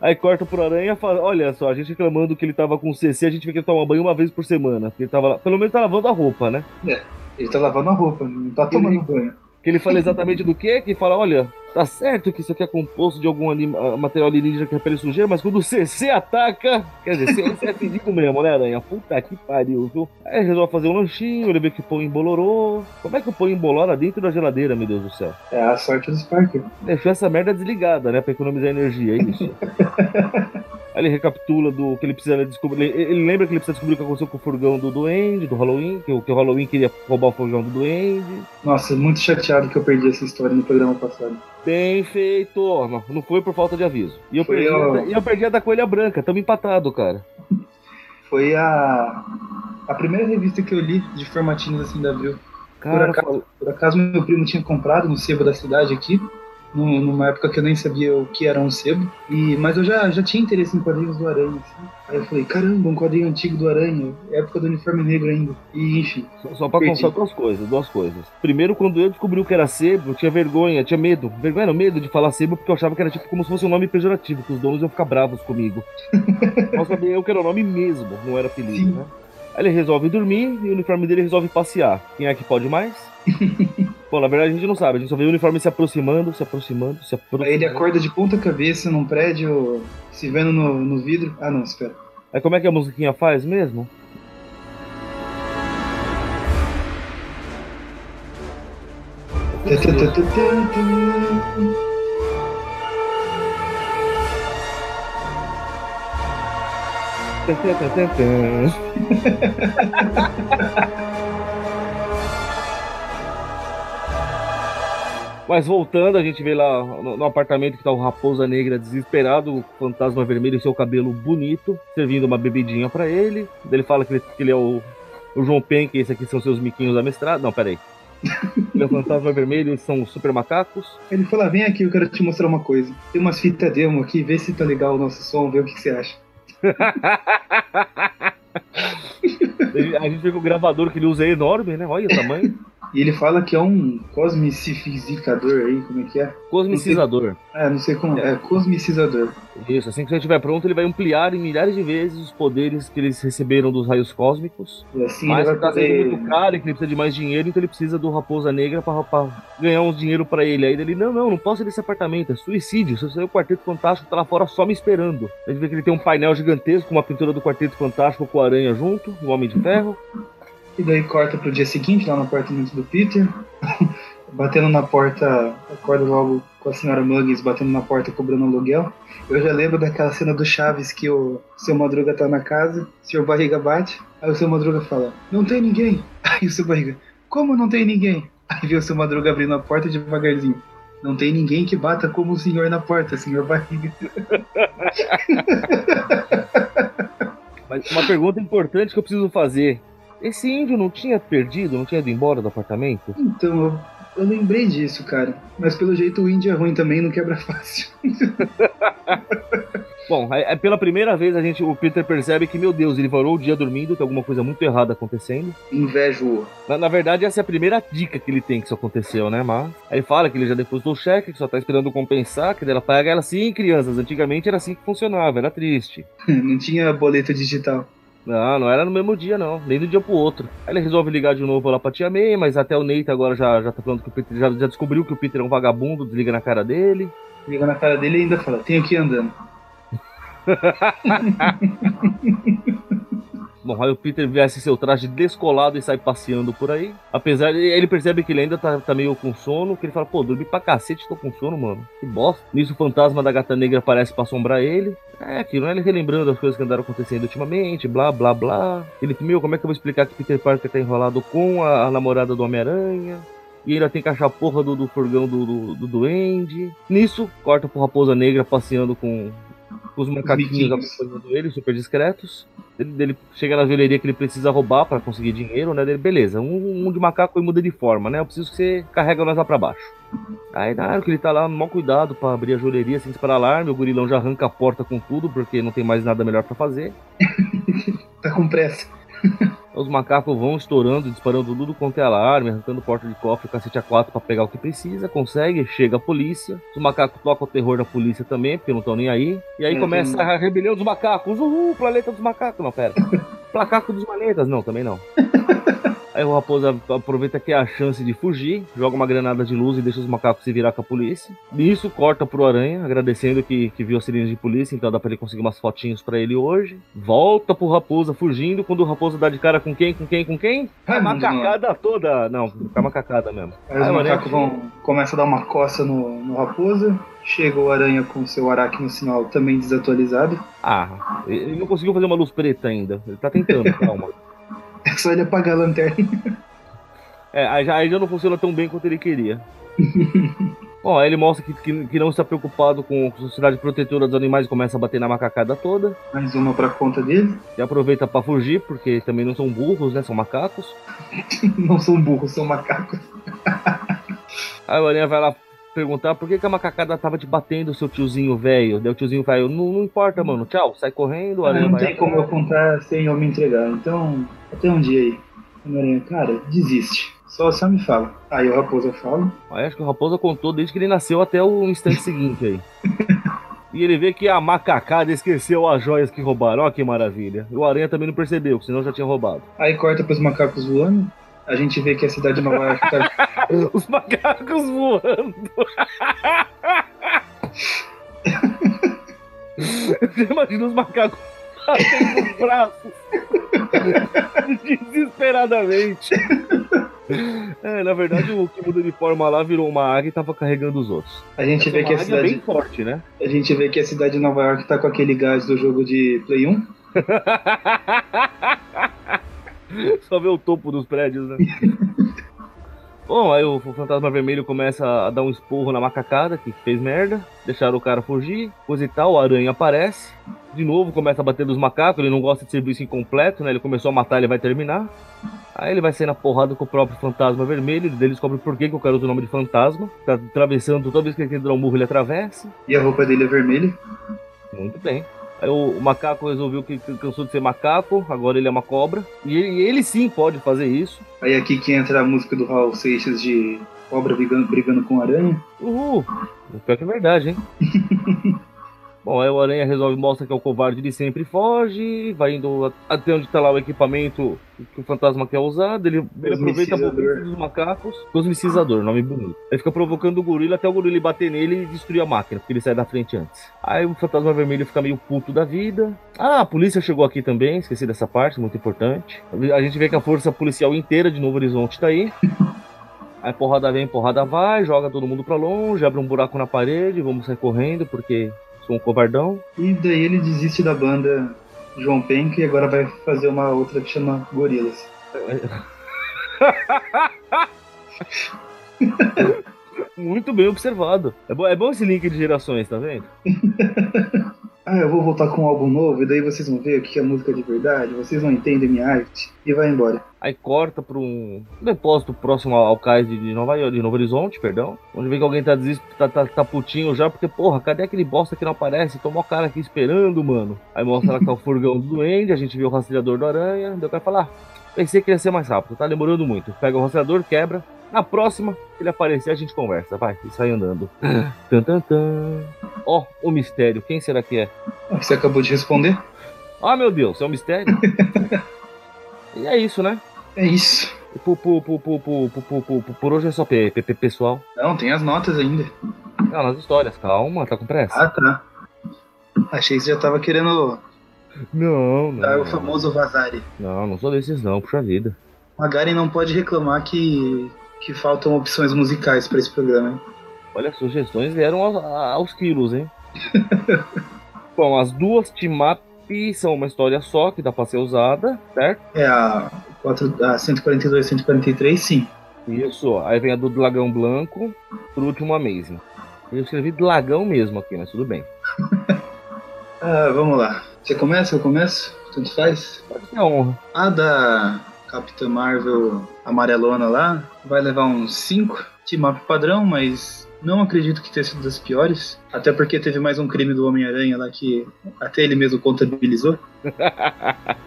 Aí corta pro Aranha e fala: Olha só, a gente reclamando que ele tava com CC, a gente vai que tomar banho uma vez por semana. Porque ele tava, pelo menos tá lavando a roupa, né? É, ele tá lavando a roupa, não tá tomando banho. Que ele fala exatamente do que? Que fala: Olha, Tá certo que isso aqui é composto de algum anima, ah, material alienígena que repele sujeira, mas quando o CC ataca. Quer dizer, CC é físico mesmo, né, Aranha? Puta que pariu, viu? Aí resolve fazer um lanchinho, ele vê que o pão embolorou. Como é que o pão embolora dentro da geladeira, meu Deus do céu? É a sorte dos Parker. Deixou essa merda desligada, né? Pra economizar energia, é isso. Aí ele recapitula do que ele precisa descobrir. Ele lembra que ele precisa descobrir o que aconteceu com o furgão do Duende, do Halloween, que, que o Halloween queria roubar o furgão do Duende. Nossa, muito chateado que eu perdi essa história no programa passado. Bem feito. Não, não foi por falta de aviso. E eu, perdi, a, eu perdi a da Coelha Branca. Tamo empatado, cara. Foi a, a primeira revista que eu li de formatinhos assim da Abril. Cara, por acaso, por acaso meu primo tinha comprado no sebo da cidade aqui numa época que eu nem sabia o que era um sebo. E, mas eu já, já tinha interesse em quadrinhos do Aranha. Assim. Aí eu falei, caramba, um quadrinho antigo do Aranha, época do uniforme negro ainda. E enfim. Só, só pra constar duas coisas, duas coisas. Primeiro, quando eu descobri o que era sebo, eu tinha vergonha, tinha medo. Vergonha não, medo de falar sebo, porque eu achava que era tipo como se fosse um nome pejorativo, que os donos iam ficar bravos comigo. Mas sabia eu que era o nome mesmo, não era apelido, Sim. né? Aí ele resolve dormir e o uniforme dele resolve passear. Quem é que pode mais? Bom, na verdade a gente não sabe, a gente só vê o uniforme se aproximando, se aproximando, se aproximando. Aí ele acorda de ponta cabeça num prédio, se vendo no, no vidro. Ah, não, espera. Aí como é que a musiquinha faz mesmo? Mas voltando, a gente vê lá no, no, apartamento que tá o Raposa Negra desesperado, o fantasma vermelho e seu cabelo bonito, servindo uma bebidinha para ele. Ele fala que ele, que ele é o, o João Pen, que esse aqui são seus miquinhos amestrados. Não, peraí. Ele é o fantasma vermelho são os super macacos. Ele fala: Vem aqui, eu quero te mostrar uma coisa. Tem umas fitas demo aqui, vê se tá legal o nosso som, vê o que, que você acha. a gente vê que o gravador que ele usa é enorme, né? Olha o tamanho. E ele fala que é um cosmicizador aí, como é que é? Cosmicizador. É, não sei como. É, cosmicizador. Isso, assim que você estiver pronto, ele vai ampliar em milhares de vezes os poderes que eles receberam dos raios cósmicos. E assim Mas ele vai fazer... muito caro e que ele precisa de mais dinheiro, então ele precisa do Raposa Negra pra, ganhar uns dinheiro para ele. Aí ele, não, não, não posso ir nesse apartamento, é suicídio. Se você o Quarteto Fantástico tá lá fora só me esperando. A gente vê que ele tem um painel gigantesco com uma pintura do Quarteto Fantástico com a aranha junto, o Homem de Ferro. E daí corta pro dia seguinte, lá no apartamento do Peter, batendo na porta, acorda logo com a senhora Muggins batendo na porta cobrando aluguel. Eu já lembro daquela cena do Chaves que o seu Madruga tá na casa, o senhor Barriga bate, aí o seu Madruga fala, não tem ninguém. Aí o seu Barriga, como não tem ninguém? Aí vê o seu Madruga abrindo a porta devagarzinho. Não tem ninguém que bata como o senhor na porta, senhor Barriga. Mas uma pergunta importante que eu preciso fazer. Esse índio não tinha perdido, não tinha ido embora do apartamento? Então, eu, eu lembrei disso, cara. Mas pelo jeito o índio é ruim também, não quebra fácil. Bom, é, é, pela primeira vez a gente, o Peter percebe que, meu Deus, ele varou o dia dormindo, tem alguma coisa muito errada acontecendo. Invejo. Na, na, verdade, essa é a primeira dica que ele tem que isso aconteceu, né, Mas Aí fala que ele já depositou o cheque, que só tá esperando compensar, que ela paga ela sim, crianças. Antigamente era assim que funcionava, era triste. não tinha boleto digital. Não, não era no mesmo dia, não. Nem do dia pro outro. Aí ele resolve ligar de novo lá pra tia May, mas até o Neita agora já, já tá falando que o Peter já, já descobriu que o Peter é um vagabundo, desliga na cara dele. Liga na cara dele e ainda fala, tenho que ir andando. Bom, aí o Peter veste seu traje descolado e sai passeando por aí. Apesar de ele percebe que ele ainda tá, tá, meio com sono, que ele fala, pô, dormi pra cacete, tô com sono, mano. Que bosta. Nisso o fantasma da gata negra aparece pra assombrar ele. É, aquilo, né? Ele relembrando as coisas que andaram acontecendo ultimamente, blá, blá, blá. Ele, meu, como é que eu vou explicar que Peter Parker tá enrolado com a, a namorada do Homem-Aranha? E ainda tem que achar a porra do, do furgão do, do, do duende. Nisso, corta pro Raposa Negra passeando com os macaquinhos acompanhando ele, super discretos. Ele, ele, chega na joalheria que ele precisa roubar para conseguir dinheiro, né? Dele, beleza, um, um, de macaco e muda de forma, né? Eu preciso que você carrega nós lá pra baixo. Aí na hora que ele tá lá, mal cuidado para abrir a joalheria sem disparar alarme, o gurilão já arranca a porta com tudo, porque não tem mais nada melhor para fazer. tá com pressa. Os macacos vão estourando, disparando tudo quanto é alarme, arrancando porta de cofre, cacete A4 pra pegar o que precisa, consegue, chega a polícia. Os macacos tocam o terror da polícia também, porque não estão nem aí. E aí Uhum. começa a rebelião dos macacos. Uhul, planeta dos macacos. Não, pera. Placaco dos manetas. Não, também não. Aí o Raposa aproveita que é a chance de fugir, joga uma granada de luz e deixa os macacos se virar com a polícia. Nisso, corta pro Aranha, agradecendo que, que viu as sirenes de polícia, então dá pra ele conseguir umas fotinhos pra ele hoje. Volta pro Raposa fugindo, quando o Raposa dá de cara com quem, com quem, com quem? A Raimundo, macacada toda. Não, com a macacada mesmo. Aí os macacos vão começa a dar uma coça no, no raposa. Chega o aranha com seu aracno sinal também desatualizado. Ah, ele não conseguiu fazer uma luz preta ainda. Ele tá tentando, calma. É só ele apagar a lanterna. É, aí já, aí já não funciona tão bem quanto ele queria. Bom, aí ele mostra que, que, que não está preocupado com a sociedade protetora dos animais e começa a bater na macacada toda. Mais uma pra conta dele. E aproveita pra fugir, porque também não são burros, né? São macacos. Não são burros, são macacos. Aí o Aranha vai lá perguntar por que, que a macacada tava te batendo, seu tiozinho velho. Daí o tiozinho vai, não, não importa, mano. Tchau, sai correndo, Aranha não vai. tem como eu contar sem eu me entregar. Então, até um dia aí. Aranha, cara, desiste. Só, só me fala. Aí o raposa fala. Aí acho que o Raposa contou desde que ele nasceu até o instante seguinte aí. E ele vê que a macacada esqueceu as joias que roubaram. Olha que maravilha. E o Aranha também não percebeu, senão já tinha roubado. Aí corta pros macacos voando. A gente vê que a cidade de Nova York tá. Os macacos voando. Você imagina os macacos batendo os braços desesperadamente. É, na verdade, o que mudou de forma lá virou uma águia e tava carregando os outros. A gente vê Essa que a cidade. bem forte, né? A gente vê que a cidade de Nova York tá com aquele gás do jogo de Play 1. Só vê o topo dos prédios, né? Bom, aí o fantasma vermelho começa a dar um esporro na macacada, que fez merda. Deixaram o cara fugir, coisa e tal. O aranha aparece. De novo começa a bater nos macacos. Ele não gosta de serviço incompleto, né? Ele começou a matar, ele vai terminar. Aí ele vai sair na porrada com o próprio fantasma vermelho. Ele descobre por que, que o cara usa o nome de fantasma. Tá atravessando, toda vez que ele quer dar um murro, ele atravessa. E a roupa dele é vermelha. Muito bem. O, macaco resolveu que que cansou de ser macaco, agora ele é uma cobra. E ele, ele sim pode fazer isso. Aí aqui que entra a música do Raul Seixas de cobra brigando, brigando com aranha. Uhul! Pior que é verdade, hein? Bom, aí o Aranha resolve, mostra que é o covarde de sempre foge, vai indo até onde tá lá o equipamento que o fantasma quer usar, ele, ele aproveita a bobeira dos macacos. Cosmicizador, nome bonito. Ele fica provocando o gorila até o gorila bater nele e destruir a máquina, porque ele sai da frente antes. Aí o fantasma vermelho fica meio puto da vida. Ah, a polícia chegou aqui também, esqueci dessa parte, muito importante. A gente vê que a força policial inteira de Novo Horizonte tá aí. Aí porrada vem, porrada vai, joga todo mundo pra longe, abre um buraco na parede, vamos sair correndo porque sou um covardão. E daí ele desiste da banda João Penca e agora vai fazer uma outra que chama Gorilas. Muito bem observado. É bom, é bom esse link de gerações, tá vendo? Ah, eu vou voltar com um álbum novo e daí vocês vão ver o que é música de verdade, vocês não entendem minha arte e vai embora. Aí corta para um depósito próximo ao cais de Nova York, de Novo Horizonte, perdão. Onde vê que alguém tá, desesp... tá, tá, tá putinho já, porque, porra, cadê aquele bosta que não aparece? Tomou o cara aqui esperando, mano. Aí mostra lá que tá o furgão do duende, a gente vê o rastreador do aranha. O cara fala, ah, pensei que ia ser mais rápido, tá demorando muito. Pega o rastreador, quebra. Na próxima, se ele aparecer, a gente conversa, vai, e sai andando. tan, tan, tan. Ó, o mistério, quem será que é? Você acabou de responder? Ah, meu Deus, é um mistério? e é isso, né? É isso. Por, hoje é só P- P- P- pessoal. Não, tem as notas ainda. Não, nas histórias, calma, tá com pressa? Ah, tá. Achei que você já tava querendo Não, não. o famoso vazare. Não, não sou desses não, puxa vida. Magaren não pode reclamar que, que faltam opções musicais pra esse programa. hein? Olha, sugestões vieram aos, aos quilos, hein? Bom, as duas team-up são uma história só, que dá pra ser usada, certo? É a, 4, a 142 143, sim. Isso, aí vem a do Dragão Blanco, por último Amazing. Eu escrevi Dragão mesmo aqui, mas tudo bem. Ah, vamos lá. Você começa? Eu começo? Tanto faz? Pode ser a honra. A da Capitã Marvel amarelona lá vai levar uns 5 team-up padrão, mas não acredito que tenha sido das piores. Até porque teve mais um crime do Homem-Aranha lá que até ele mesmo contabilizou.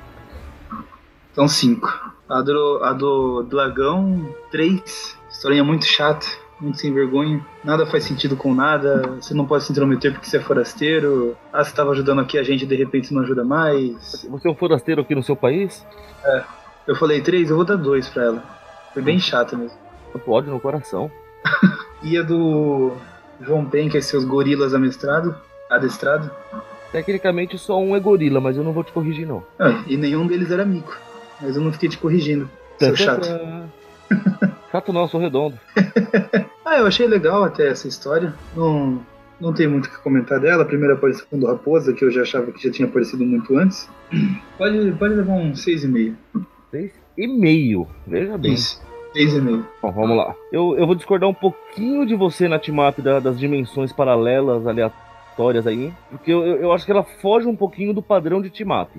Então, 5. A do, a do Dragão, 3. Historinha muito chata, muito sem vergonha. Nada faz sentido com nada. Você não pode se intrometer porque você é forasteiro. Ah, você estava ajudando aqui a gente de repente não ajuda mais. Você é um forasteiro aqui no seu país? É. Eu falei 3, eu vou dar 2 pra ela. Foi bem chata mesmo. Pode no coração. e a do João Pen, que é seus gorilas amestrado, adestrado. Tecnicamente só um é gorila, mas eu não vou te corrigir não. Ah, e nenhum deles era mico. Mas eu não fiquei te corrigindo. Seu chato. chato não, sou redondo. ah, eu achei legal até essa história. Não, não tem muito o que comentar dela. A primeira aparição do Raposa, que eu já achava que já tinha aparecido muito antes. Pode, pode levar um 6,5. 6,5? Veja bem. Isso. 6,5. Bom, vamos lá. Eu, eu vou discordar um pouquinho de você na team-up da, das dimensões paralelas aleatórias aí, porque eu, eu acho que ela foge um pouquinho do padrão de team-up.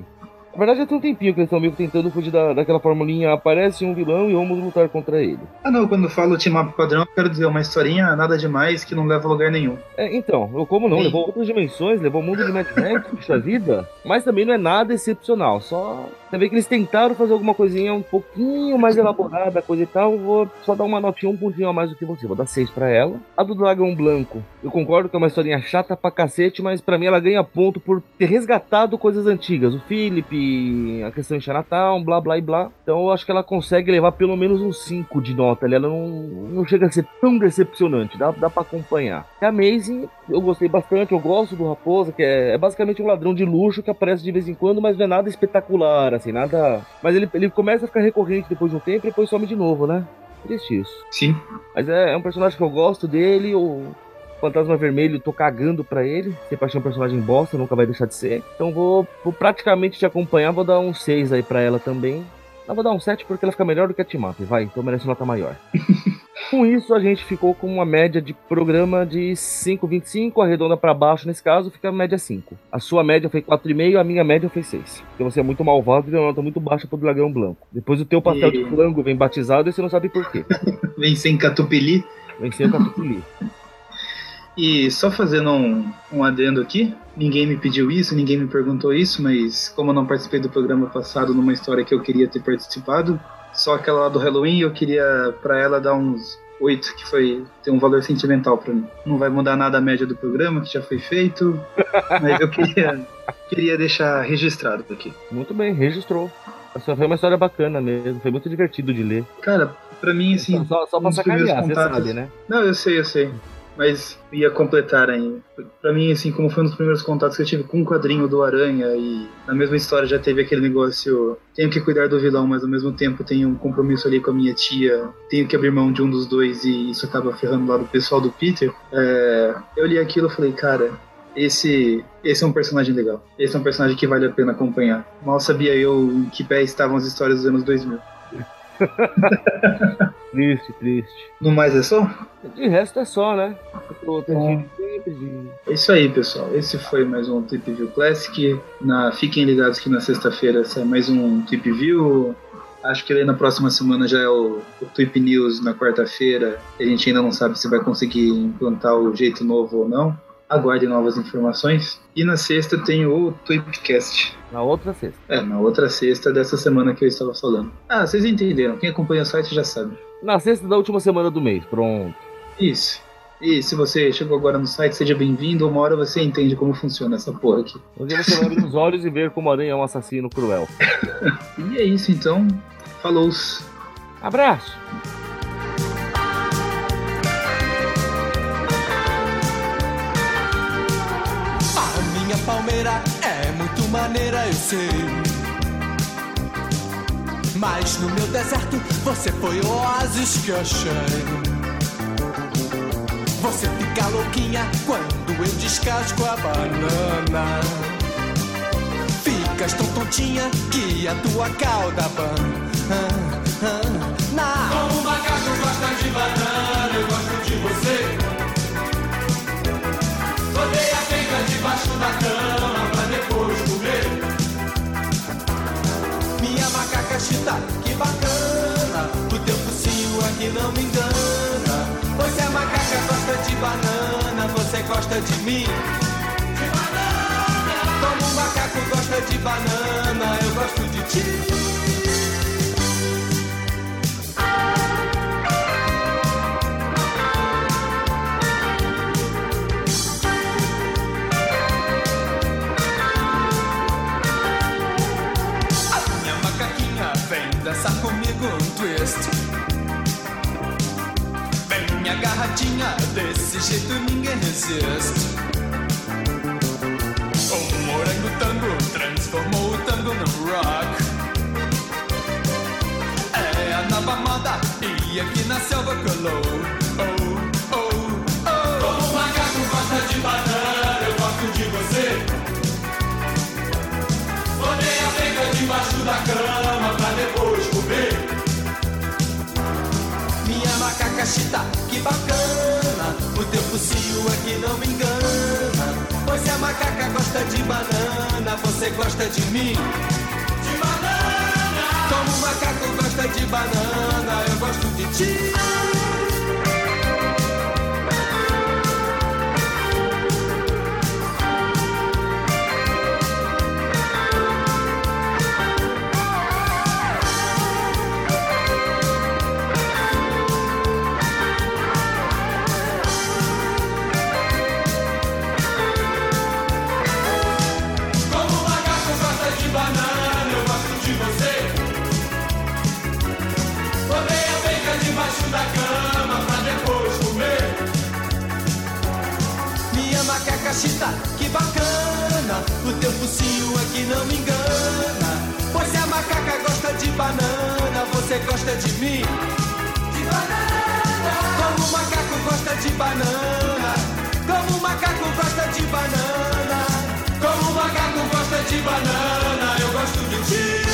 Na verdade, já tem um tempinho que eles estão meio tentando fugir da, daquela formulinha. Aparece um vilão e vamos lutar contra ele. Ah, não. Quando eu falo team up padrão, eu quero dizer uma historinha nada demais que não leva a lugar nenhum. É, então. Como não? Sim. Levou outras dimensões, levou o mundo de Mad Max, puxa vida. Mas também não é nada excepcional. Só. Vê que eles tentaram fazer alguma coisinha um pouquinho mais elaborada, coisa e tal. Vou só dar uma notinha, um pontinho a mais do que você. Vou dar seis pra ela. A do Dragão Branco. Eu concordo que é uma historinha chata pra cacete, mas pra mim ela ganha ponto por ter resgatado coisas antigas. O Philip, a questão em Chinatown, blá blá e blá. Então eu acho que ela consegue levar pelo menos um 5 de nota ali. Ela não, não chega a ser tão decepcionante, dá, dá pra acompanhar. E a Maisie, eu gostei bastante, eu gosto do Raposa, que é, é, basicamente um ladrão de luxo que aparece de vez em quando, mas não é nada espetacular, assim, nada. Mas ele, ele começa a ficar recorrente depois de um tempo e depois some de novo, né? Triste isso. Sim. Mas é, é um personagem que eu gosto dele, o Fantasma Vermelho, tô cagando pra ele. Sempre achei um personagem bosta, nunca vai deixar de ser. Então vou, vou praticamente te acompanhar, vou dar um 6 aí pra ela também. Não, vou dar um 7 porque ela fica melhor do que a Timap, vai, então merece nota maior. com isso, a gente ficou com uma média de programa de 5,25, arredonda para baixo nesse caso, fica a média 5. A sua média foi 4,5, a minha média foi 6. Porque você é muito malvado e deu uma nota muito baixa pro dragão branco. Depois o teu pastel e... de flango vem batizado e você não sabe por quê. vem sem catupili. Vem sem catupili. E só fazendo um, um adendo aqui, ninguém me pediu isso, ninguém me perguntou isso, mas como eu não participei do programa passado numa história que eu queria ter participado, só aquela lá do Halloween, eu queria para ela dar uns oito, que foi tem um valor sentimental para mim. Não vai mudar nada a média do programa, que já foi feito, mas eu queria, queria deixar registrado aqui. Muito bem, registrou. Essa foi uma história bacana mesmo, foi muito divertido de ler. Cara, para mim, assim. Só, só pra sacanear, você sabe, né? Não, eu sei, eu sei mas ia completar ainda. Para mim, assim, como foi um dos primeiros contatos que eu tive com o quadrinho do Aranha e na mesma história já teve aquele negócio, tenho que cuidar do vilão, mas ao mesmo tempo tenho um compromisso ali com a minha tia, tenho que abrir mão de um dos dois e isso acaba ferrando lá do pessoal do Peter. É, eu li aquilo e falei, cara, esse, esse é um personagem legal. Esse é um personagem que vale a pena acompanhar. Mal sabia eu em que pé estavam as histórias dos anos 2000. triste, triste. No mais é só? De resto é só, né? É isso aí, pessoal. Esse foi mais um Trip View Classic. Na... Fiquem ligados que na sexta-feira sai mais um Trip View. Acho que aí na próxima semana já é o, o Tweep News na quarta-feira. A gente ainda não sabe se vai conseguir implantar o jeito novo ou não. Aguarde novas informações. E na sexta tem o Tweepcast. Na outra sexta. É, na outra sexta dessa semana que eu estava falando. Ah, vocês entenderam. Quem acompanha o site já sabe. Na sexta da última semana do mês, pronto. Isso. E se você chegou agora no site, seja bem-vindo. Uma hora você entende como funciona essa porra aqui. Um dia você vai abrir os olhos e ver como a aranha é um assassino cruel. e é isso então. Falou. Abraço. Palmeira é muito maneira, eu sei. Mas no meu deserto você foi o oásis que achei. Você fica louquinha quando eu descasco a banana. Ficas tão tontinha que a tua cauda banana. Como um macaco gosta de banana, eu gosto de chita, que bacana. O teu focinho aqui não me engana. Você é macaca, gosta de banana. Você gosta de mim? De banana! Como o macaco gosta de banana, eu gosto de ti. Desse jeito ninguém resiste. Um morango tango transformou o tango no rock. É a nova moda e aqui na selva colou. Oh, oh, oh. Como o macaco gosta de banana, eu gosto de você. Botei a penca debaixo da cama que bacana. O teu focinho aqui não me engana. Pois a macaca gosta de banana, você gosta de mim? De banana! Como o macaco gosta de banana, eu gosto de ti. machista, que bacana. O teu focinho é que não me engana. Pois se a macaca gosta de banana, você gosta de mim? De banana. Como o macaco gosta de banana. Como o macaco gosta de banana. Como o macaco gosta de banana, eu gosto de ti.